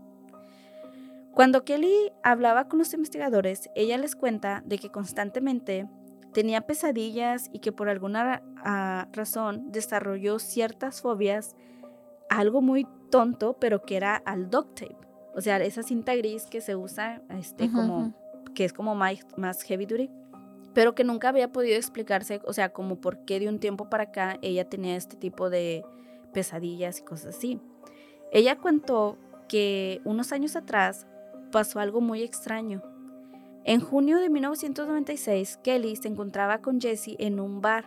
Cuando Kelly hablaba con los investigadores, ella les cuenta de que constantemente tenía pesadillas y que por alguna razón desarrolló ciertas fobias, algo muy tonto, pero que era al duct tape. O sea, esa cinta gris que se usa este, como, que es como más, más heavy duty pero que nunca había podido explicarse, o sea, como por qué de un tiempo para acá ella tenía este tipo de pesadillas y cosas así. Ella contó que unos años atrás pasó algo muy extraño. En junio de 1996, Kelly se encontraba con Jesse en un bar,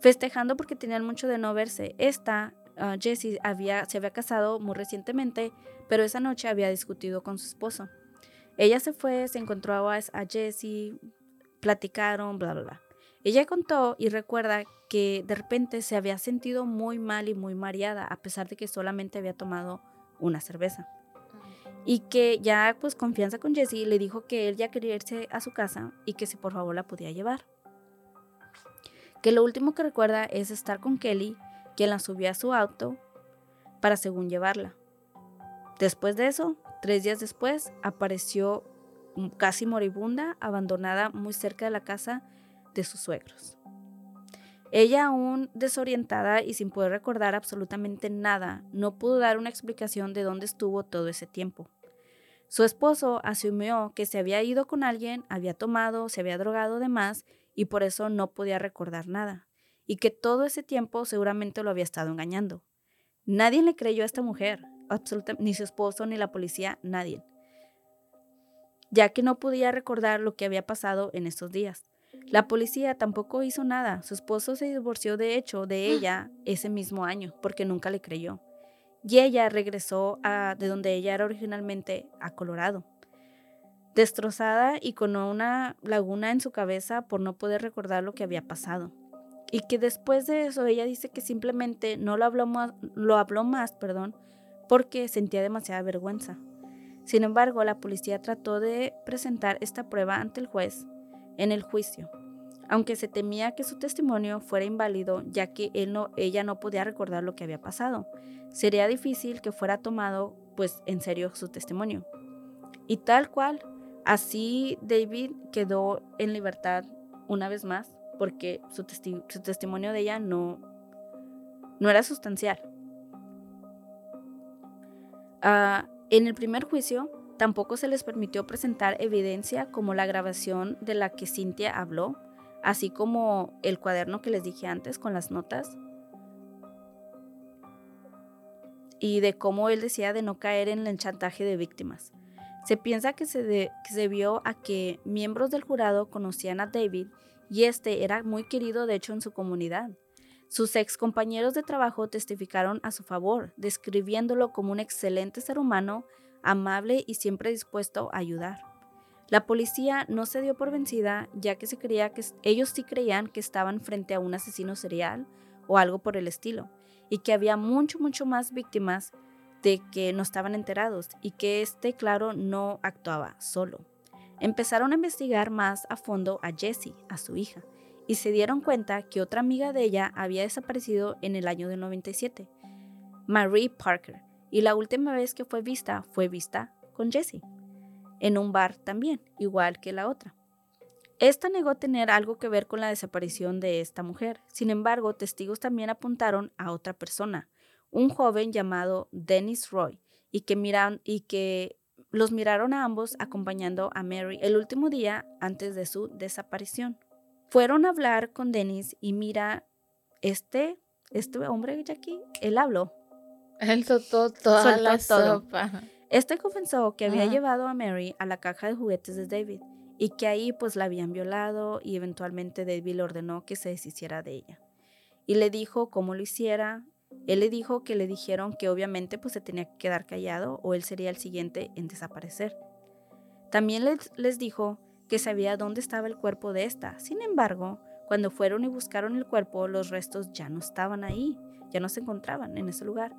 festejando porque tenían mucho de no verse. Esta, uh, Jessie, había, se había casado muy recientemente, pero esa noche había discutido con su esposo. Ella se fue, se encontró a, a Jessie, platicaron, bla, bla, bla. Ella contó y recuerda que de repente se había sentido muy mal y muy mareada, a pesar de que solamente había tomado una cerveza. Y que ya, pues, confianza con Jessie, le dijo que él ya quería irse a su casa y que si por favor la podía llevar. Que lo último que recuerda es estar con Kelly, quien la subió a su auto para según llevarla. Después de eso, tres días después, apareció casi moribunda, abandonada muy cerca de la casa de sus suegros. Ella, aún desorientada y sin poder recordar absolutamente nada, no pudo dar una explicación de dónde estuvo todo ese tiempo. Su esposo asumió que se había ido con alguien, había tomado, se había drogado de más y por eso no podía recordar nada, y que todo ese tiempo seguramente lo había estado engañando. Nadie le creyó a esta mujer, ni su esposo, ni la policía, nadie, ya que no podía recordar lo que había pasado en estos días. La policía tampoco hizo nada. Su esposo se divorció de hecho de ella ese mismo año porque nunca le creyó. Y ella regresó de donde ella era originalmente, a Colorado. Destrozada y con una laguna en su cabeza por no poder recordar lo que había pasado. Y que después de eso ella dice que simplemente no lo habló más, lo habló más perdón, porque sentía demasiada vergüenza. Sin embargo, la policía trató de presentar esta prueba ante el juez en el juicio, aunque se temía que su testimonio fuera inválido ya que él no, ella no podía recordar lo que había pasado. Sería difícil que fuera tomado pues en serio su testimonio. Y tal cual, así David quedó en libertad una vez más porque su, testimonio de ella no, no era sustancial. Ah, en el primer juicio, Tampoco se les permitió presentar evidencia como la grabación de la que Cintia habló, así como el cuaderno que les dije antes con las notas, y de cómo él decía de no caer en el chantaje de víctimas. Se piensa que se, vio a que miembros del jurado conocían a David y este era muy querido de hecho en su comunidad. Sus ex compañeros de trabajo testificaron a su favor, describiéndolo como un excelente ser humano amable y siempre dispuesto a ayudar. La policía no se dio por vencida ya que se creía que ellos sí creían que estaban frente a un asesino serial o algo por el estilo y que había mucho mucho más víctimas de que no estaban enterados y que este claro no actuaba solo. Empezaron a investigar más a fondo a Jessie, a su hija, y se dieron cuenta que otra amiga de ella había desaparecido en el año de 97, Marie Parker, y la última vez que fue vista fue vista con Jesse, en un bar también, igual que la otra. Esta negó tener algo que ver con la desaparición de esta mujer. Sin embargo, testigos también apuntaron a otra persona, un joven llamado Dennis Roy, y que, miran, y que los miraron a ambos acompañando a Mary el último día antes de su desaparición. Fueron a hablar con Dennis y mira, este, este hombre de aquí, él habló él soltó toda la sopa. Este confesó que había llevado a Mary a la caja de juguetes de David y que ahí pues la habían violado y eventualmente David le ordenó que se deshiciera de ella. Y le dijo cómo lo hiciera. Él le dijo que le dijeron que obviamente pues se tenía que quedar callado o él sería el siguiente en desaparecer. También les, les dijo que sabía dónde estaba el cuerpo de esta. Sin embargo, cuando fueron y buscaron el cuerpo, los restos ya no estaban ahí, ya no se encontraban en ese lugar.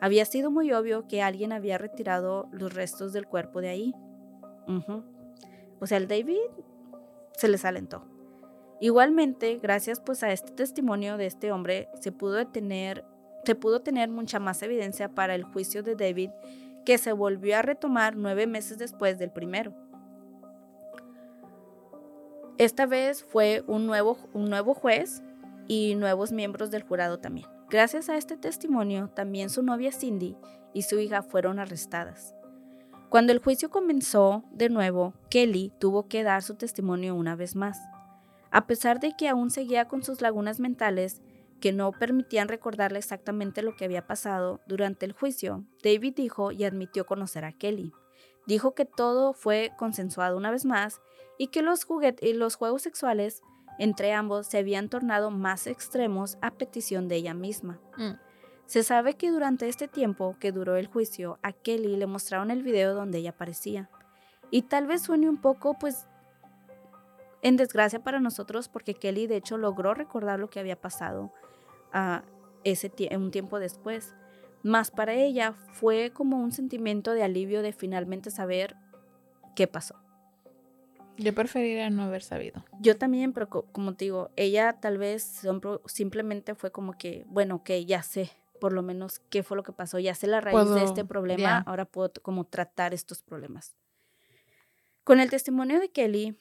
Había sido muy obvio que alguien había retirado los restos del cuerpo de ahí. O sea, el David se les alentó. Igualmente, gracias pues a este testimonio de este hombre, se pudo tener, se pudo tener mucha más evidencia para el juicio de David que se volvió a retomar nueve meses después del primero. Esta vez fue un nuevo, un nuevo juez y nuevos miembros del jurado también. Gracias a este testimonio, también su novia Cindy y su hija fueron arrestadas. Cuando el juicio comenzó de nuevo, Kelly tuvo que dar su testimonio una vez más. A pesar de que aún seguía con sus lagunas mentales que no permitían recordarle exactamente lo que había pasado durante el juicio, David dijo y admitió conocer a Kelly. Dijo que todo fue consensuado una vez más y que los, y los juegos sexuales entre ambos se habían tornado más extremos a petición de ella misma. Mm. Se sabe que durante este tiempo que duró el juicio, a Kelly le mostraron el video donde ella aparecía. Y tal vez suene un poco, pues, en desgracia para nosotros, porque Kelly de hecho logró recordar lo que había pasado a ese un tiempo después. Más para ella fue como un sentimiento de alivio de finalmente saber qué pasó. Yo preferiría no haber sabido. Yo también, pero como te digo, ella tal vez simplemente fue como que, bueno, que ya sé por lo menos qué fue lo que pasó, ya sé la raíz de este problema, ahora puedo como tratar estos problemas. Con el testimonio de Kelly,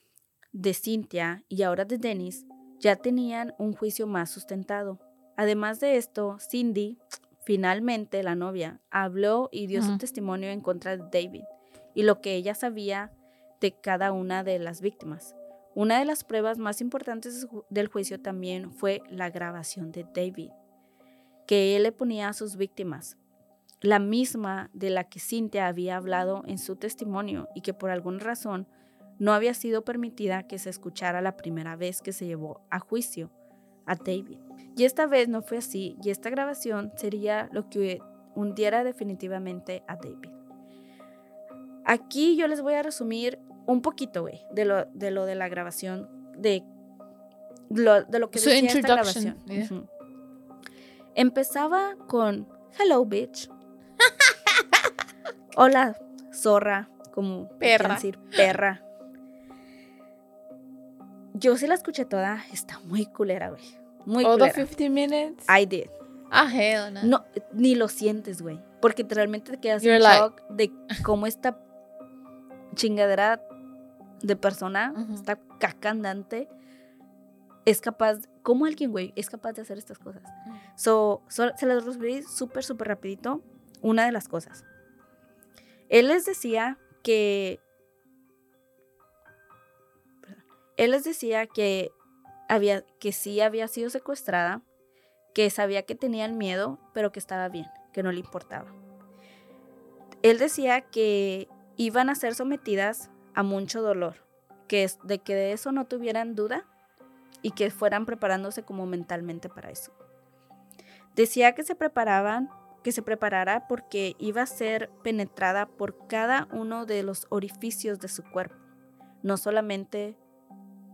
de Cynthia y ahora de Dennis, ya tenían un juicio más sustentado. Además de esto, Cindy, finalmente la novia, habló y dio su testimonio en contra de David y lo que ella sabía de cada una de las víctimas. Una de las pruebas más importantes del juicio también fue la grabación de David, que él le ponía a sus víctimas, la misma de la que Cynthia había hablado en su testimonio y que por alguna razón no había sido permitida que se escuchara la primera vez que se llevó a juicio a David. Y esta vez no fue así, y esta grabación sería lo que hundiera definitivamente a David. Aquí yo les voy a resumir un poquito, güey, de lo, de lo de la grabación, de lo, de lo que decía esta grabación. Empezaba con Hello, bitch. [LAUGHS] Hola, zorra, como perra. decir perra. Yo sí la escuché toda, está muy culera, güey. Muy All culera. the 50 minutes. I did. Ah, hell no. No, ni lo sientes, güey. Porque realmente te quedas You're en like- shock de cómo esta chingadera de persona, Ujú. esta caca andante, es capaz, ¿cómo alguien, güey, es capaz de hacer estas cosas? So, so- se las resumí súper, súper rapidito. Una de las cosas. Él les decía que... perdón. Él les decía que, había, que sí había sido secuestrada, que sabía que tenían miedo, pero que estaba bien, que no le importaba. Él decía que iban a ser sometidas a mucho dolor, que de que de eso no tuvieran duda y que fueran preparándose como mentalmente para eso. Decía que se preparaban, que se preparara porque iba a ser penetrada por cada uno de los orificios de su cuerpo, no solamente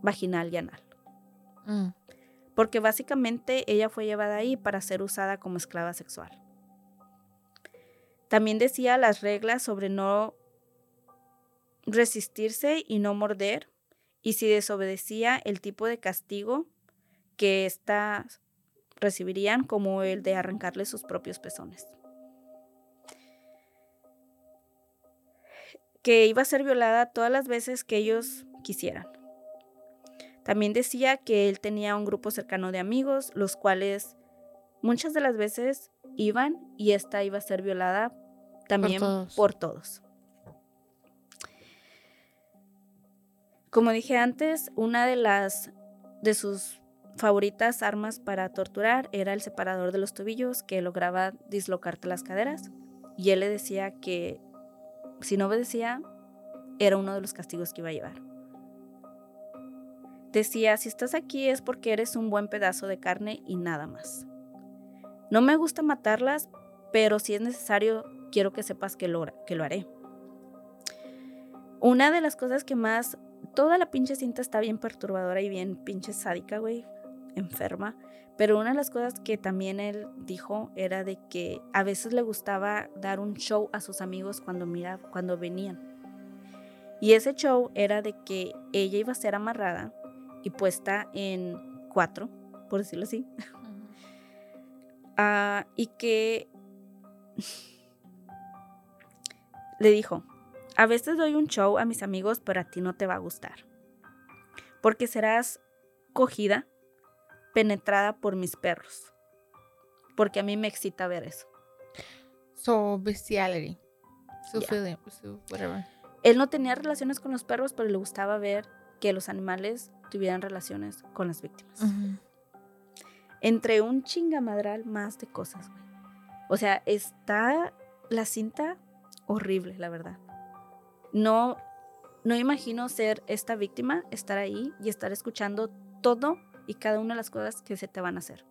vaginal y anal Mm. porque básicamente ella fue llevada ahí para ser usada como esclava sexual. También decía las reglas sobre no resistirse y no morder, y si desobedecía el tipo de castigo que éstas recibirían, como el de arrancarle sus propios pezones. Que iba a ser violada todas las veces que ellos quisieran. También decía que él tenía un grupo cercano de amigos, los cuales muchas de las veces iban y esta iba a ser violada también todos. por todos. Como dije antes, una de las de sus favoritas armas para torturar era el separador de los tobillos que lograba dislocarte las caderas y él le decía que si no obedecía era uno de los castigos que iba a llevar. Decía, si estás aquí es porque eres un buen pedazo de carne y nada más. No me gusta matarlas, pero si es necesario, quiero que sepas que lo, que lo haré. Una de las cosas que más... Toda la pinche cinta está bien perturbadora y bien pinche sádica, güey. Enferma. Pero una de las cosas que también él dijo era de que a veces le gustaba dar un show a sus amigos cuando, mira, cuando venían. Y ese show era de que ella iba a ser amarrada y puesta en cuatro, por decirlo así. Ah, y que le dijo, a veces doy un show a mis amigos, pero a ti no te va a gustar. Porque serás cogida, penetrada por mis perros. Porque a mí me excita ver eso. So, bestiality. So, Yeah. feeling, so whatever. Él no tenía relaciones con los perros, pero le gustaba ver que los animales tuvieran relaciones con las víctimas. Entre un chingamadral más de cosas, güey. O sea, está la cinta horrible, la verdad. No, no imagino ser esta víctima, estar ahí y estar escuchando todo y cada una de las cosas que se te van a hacer.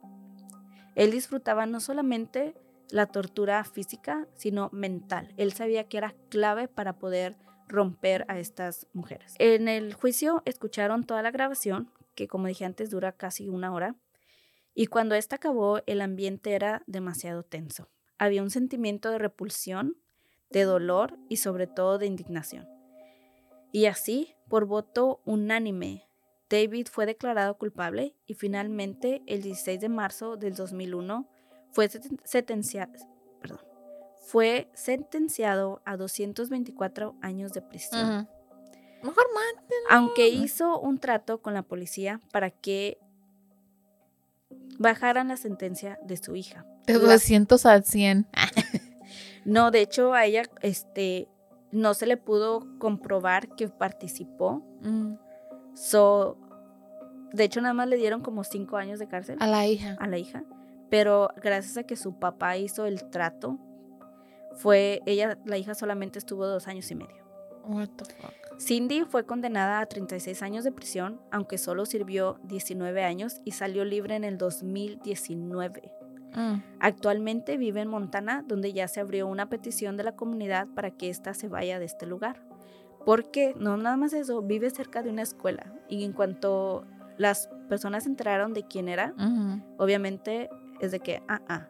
Él disfrutaba no solamente la tortura física, sino mental. Él sabía que era clave para poder romper a estas mujeres. En el juicio escucharon toda la grabación, que como dije antes dura casi una hora, y cuando esta acabó el ambiente era demasiado tenso. Había un sentimiento de repulsión, de dolor y sobre todo de indignación. Y así, por voto unánime, David fue declarado culpable y finalmente el 16 de marzo del 2001 fue sentenciado, perdón, fue sentenciado a 224 años de prisión. Mejor Aunque hizo un trato con la policía para que bajaran la sentencia de su hija. De 200 a 100. No, de hecho a ella este no se le pudo comprobar que participó. Mm. So, de hecho nada más le dieron como cinco años de cárcel. A la hija. A la hija. Pero gracias a que su papá hizo el trato, fue, ella, la hija solamente estuvo dos años y medio. What the fuck? Cindy fue condenada a 36 años de prisión, aunque solo sirvió 19 años y salió libre en el 2019. Mm. Actualmente vive en Montana, donde ya se abrió una petición de la comunidad para que ésta se vaya de este lugar. Porque no nada más eso, vive cerca de una escuela y en cuanto las personas se enteraron de quién era, obviamente es de que, ah, ah,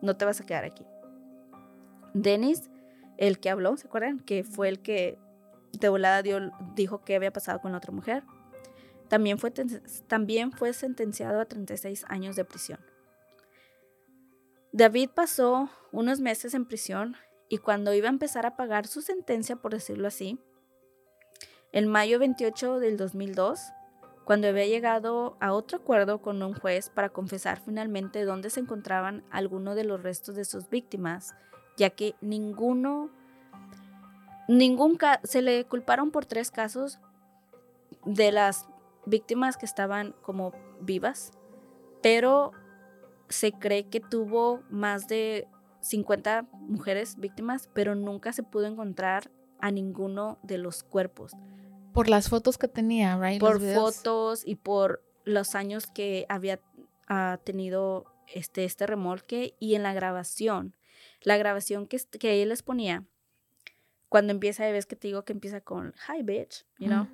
no te vas a quedar aquí. Dennis, el que habló, ¿se acuerdan? Que fue el que de volada dio, dijo que había pasado con la otra mujer. También fue, también fue sentenciado a 36 años de prisión. David pasó unos meses en prisión y cuando iba a empezar a pagar su sentencia, por decirlo así, en mayo 28 del 2002, cuando había llegado a otro acuerdo con un juez para confesar finalmente dónde se encontraban algunos de los restos de sus víctimas, ya que ninguno, ningún se le culparon por tres casos de las víctimas que estaban como vivas, pero se cree que tuvo más de 50 mujeres víctimas, pero nunca se pudo encontrar a ninguno de los cuerpos. Por las fotos que tenía, right? Por fotos y por los años que había ah, tenido este, este remolque y en la grabación. La grabación que, que él les ponía, cuando empieza, ves que te digo que empieza con, hi bitch, you know.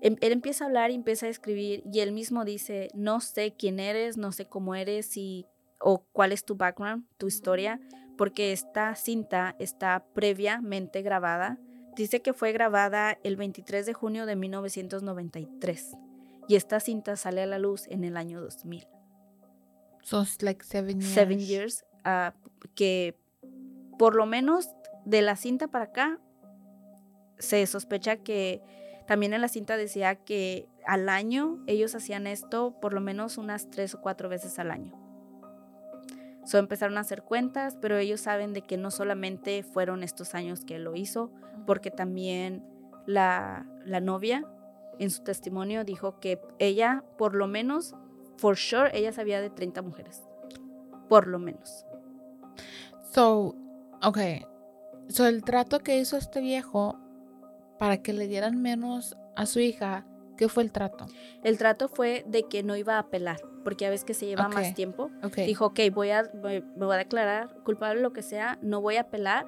Em, él empieza a hablar y empieza a escribir y él mismo dice, no sé quién eres, no sé cómo eres y, o cuál es tu background, tu historia, porque esta cinta está previamente grabada Dice que fue grabada el 23 de junio de 1993 y esta cinta sale a la luz en el año 2000. So it's like seven years. Seven years. Ah, que por lo menos de la cinta para acá se sospecha que también en la cinta decía que al año ellos hacían esto por lo menos unas tres o cuatro veces al año. So empezaron a hacer cuentas, pero ellos saben de que no solamente fueron estos años que lo hizo, porque también la, la novia en su testimonio dijo que ella, por lo menos, for sure, ella sabía de 30 mujeres. Por lo menos. So, ok. So, el trato que hizo este viejo para que le dieran menos a su hija, ¿qué fue el trato? El trato fue de que no iba a apelar porque a veces que se lleva más tiempo. Dijo, ok, voy a, me voy a declarar culpable, lo que sea, no voy a apelar,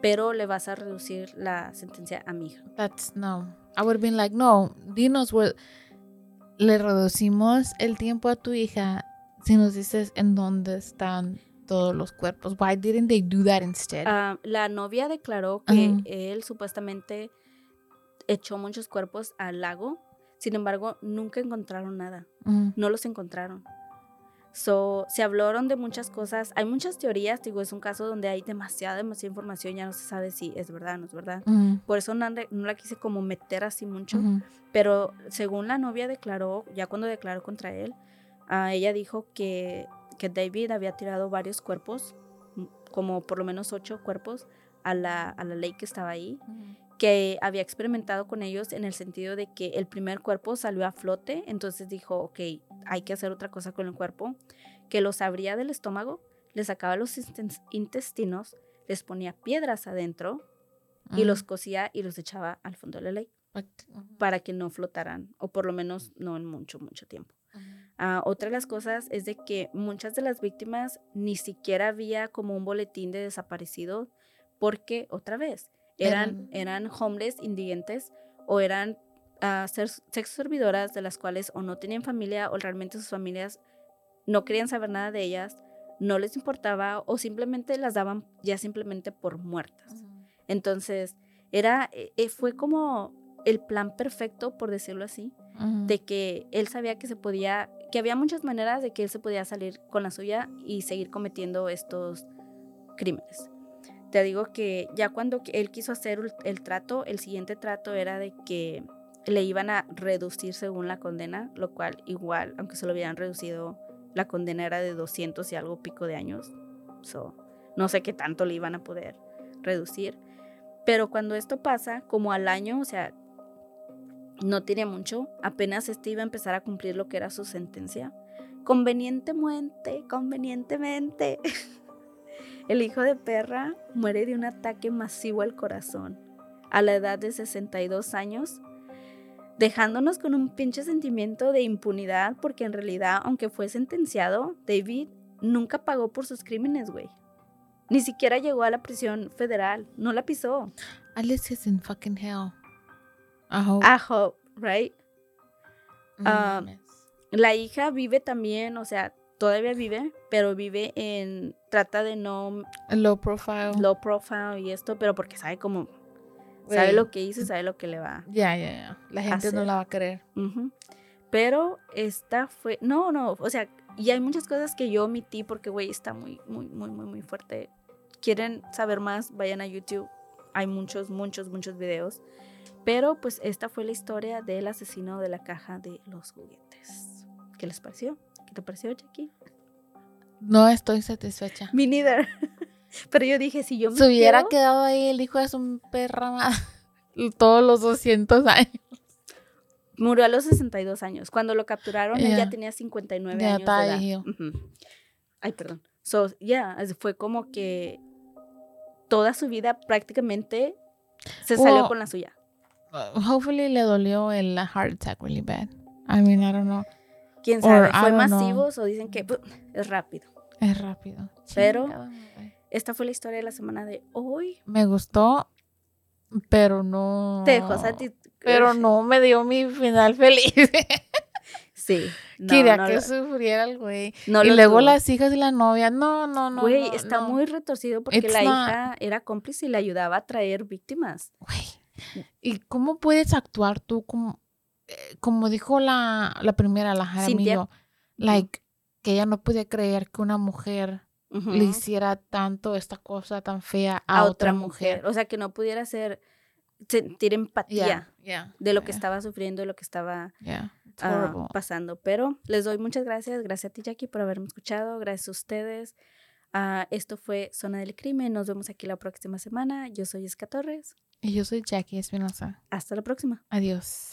pero le vas a reducir la sentencia a mi hija. That's no. I would have been like, no, dinos, le reducimos el tiempo a tu hija si nos dices en dónde están todos los cuerpos. Why didn't they do that instead? Ah, la novia declaró que él supuestamente echó muchos cuerpos al lago sin embargo, nunca encontraron nada. No los encontraron. So, se hablaron de muchas cosas. Hay muchas teorías, digo, es un caso donde hay demasiada, demasiada información, ya no se sabe si es verdad o no es verdad. Por eso no, la quise como meter así mucho. Pero según la novia declaró, ya cuando declaró contra él, uh, ella dijo que, que David había tirado varios cuerpos, como por lo menos ocho cuerpos, a la, a la ley que estaba ahí que había experimentado con ellos en el sentido de que el primer cuerpo salió a flote, entonces dijo, ok, hay que hacer otra cosa con el cuerpo, que los abría del estómago, les sacaba los intestinos, les ponía piedras adentro y Mm. los cosía y los echaba al fondo de la ley para que no flotaran o por lo menos no en mucho, mucho tiempo. Ah, otra de las cosas es de que muchas de las víctimas ni siquiera había como un boletín de desaparecido porque otra vez eran, eran homeless, indigentes o eran ah, ser- sexo servidoras de las cuales o no tenían familia o realmente sus familias no querían saber nada de ellas, no les importaba o simplemente las daban ya simplemente por muertas. Entonces, era, eh, eh, fue como el plan perfecto, por decirlo así, de que él sabía que se podía, que había muchas maneras de que él se podía salir con la suya y seguir cometiendo estos crímenes. Te digo que ya cuando él quiso hacer el trato, el siguiente trato era de que le iban a reducir según la condena, lo cual igual, aunque se lo hubieran reducido, la condena era de 200 y algo pico de años. So, no sé qué tanto le iban a poder reducir. Pero cuando esto pasa, como al año, o sea, no tiene mucho, apenas este iba a empezar a cumplir lo que era su sentencia. Convenientemente, convenientemente, [LAUGHS] el hijo de perra muere de un ataque masivo al corazón a la edad de 62 años, dejándonos con un pinche sentimiento de impunidad porque en realidad, aunque fue sentenciado, David nunca pagó por sus crímenes, güey. Ni siquiera llegó a la prisión federal, no la pisó. Least he's in fucking hell. I hope. I hope, right? Mames. La hija vive también, o sea, todavía vive, pero vive en, trata de no Low profile. low profile y esto, pero porque sabe cómo, sabe lo que hizo, sabe lo que le va. Ya, ya, ya. La gente no la va a querer. Ujú. Pero esta fue, no, no, o sea, y hay muchas cosas que yo omití porque, güey, está muy, muy, muy, muy, muy fuerte. Quieren saber más, vayan a YouTube. Hay muchos, muchos, muchos videos. Pero pues esta fue la historia del asesino de la caja de los juguetes. ¿Qué les pareció? ¿Qué te pareció, Jackie? No estoy satisfecha. Me neither. [LAUGHS] Pero yo dije, si yo me Se hubiera quedo- quedado ahí el hijo de su perra [LAUGHS] todos los 200 años. Murió a los 62 años. Cuando lo capturaron, él ya tenía 59 Ya años de edad. Ay, perdón. So, ya, as- fue como que toda su vida prácticamente se salió Well, con la suya. Hopefully le dolió el heart attack really bad. I mean, I don't know. ¿Quién sabe? ¿Fue don't know. masivo o dicen que ¡pum! es rápido? Es rápido. Pero- Chingada. Esta fue la historia de la semana de hoy. Me gustó, pero no. Te dejó Pero no me dio mi final feliz. [LAUGHS] Sí. No, Quería no que lo- sufriera el güey. no y luego tuvo. las hijas y la novia. No, no, no. Güey, está muy retorcido porque It's la not- hija era cómplice y le ayudaba a traer víctimas. Güey. ¿Y cómo puedes actuar tú como, eh, como dijo la, la primera, la. Jaramillo? Like, que ella no podía creer que una mujer le hiciera tanto esta cosa tan fea a, a, otra mujer. O sea, que no pudiera ser sentir empatía Yeah, yeah, de lo que estaba sufriendo, de lo que estaba ah, pasando. Pero les doy muchas gracias. Gracias a ti, Jackie, por haberme escuchado. Gracias a ustedes. Ah, esto fue Zona del Crimen. Nos vemos aquí la próxima semana. Yo soy Esca Torres. Y yo soy Jackie Espinosa. Hasta la próxima. Adiós.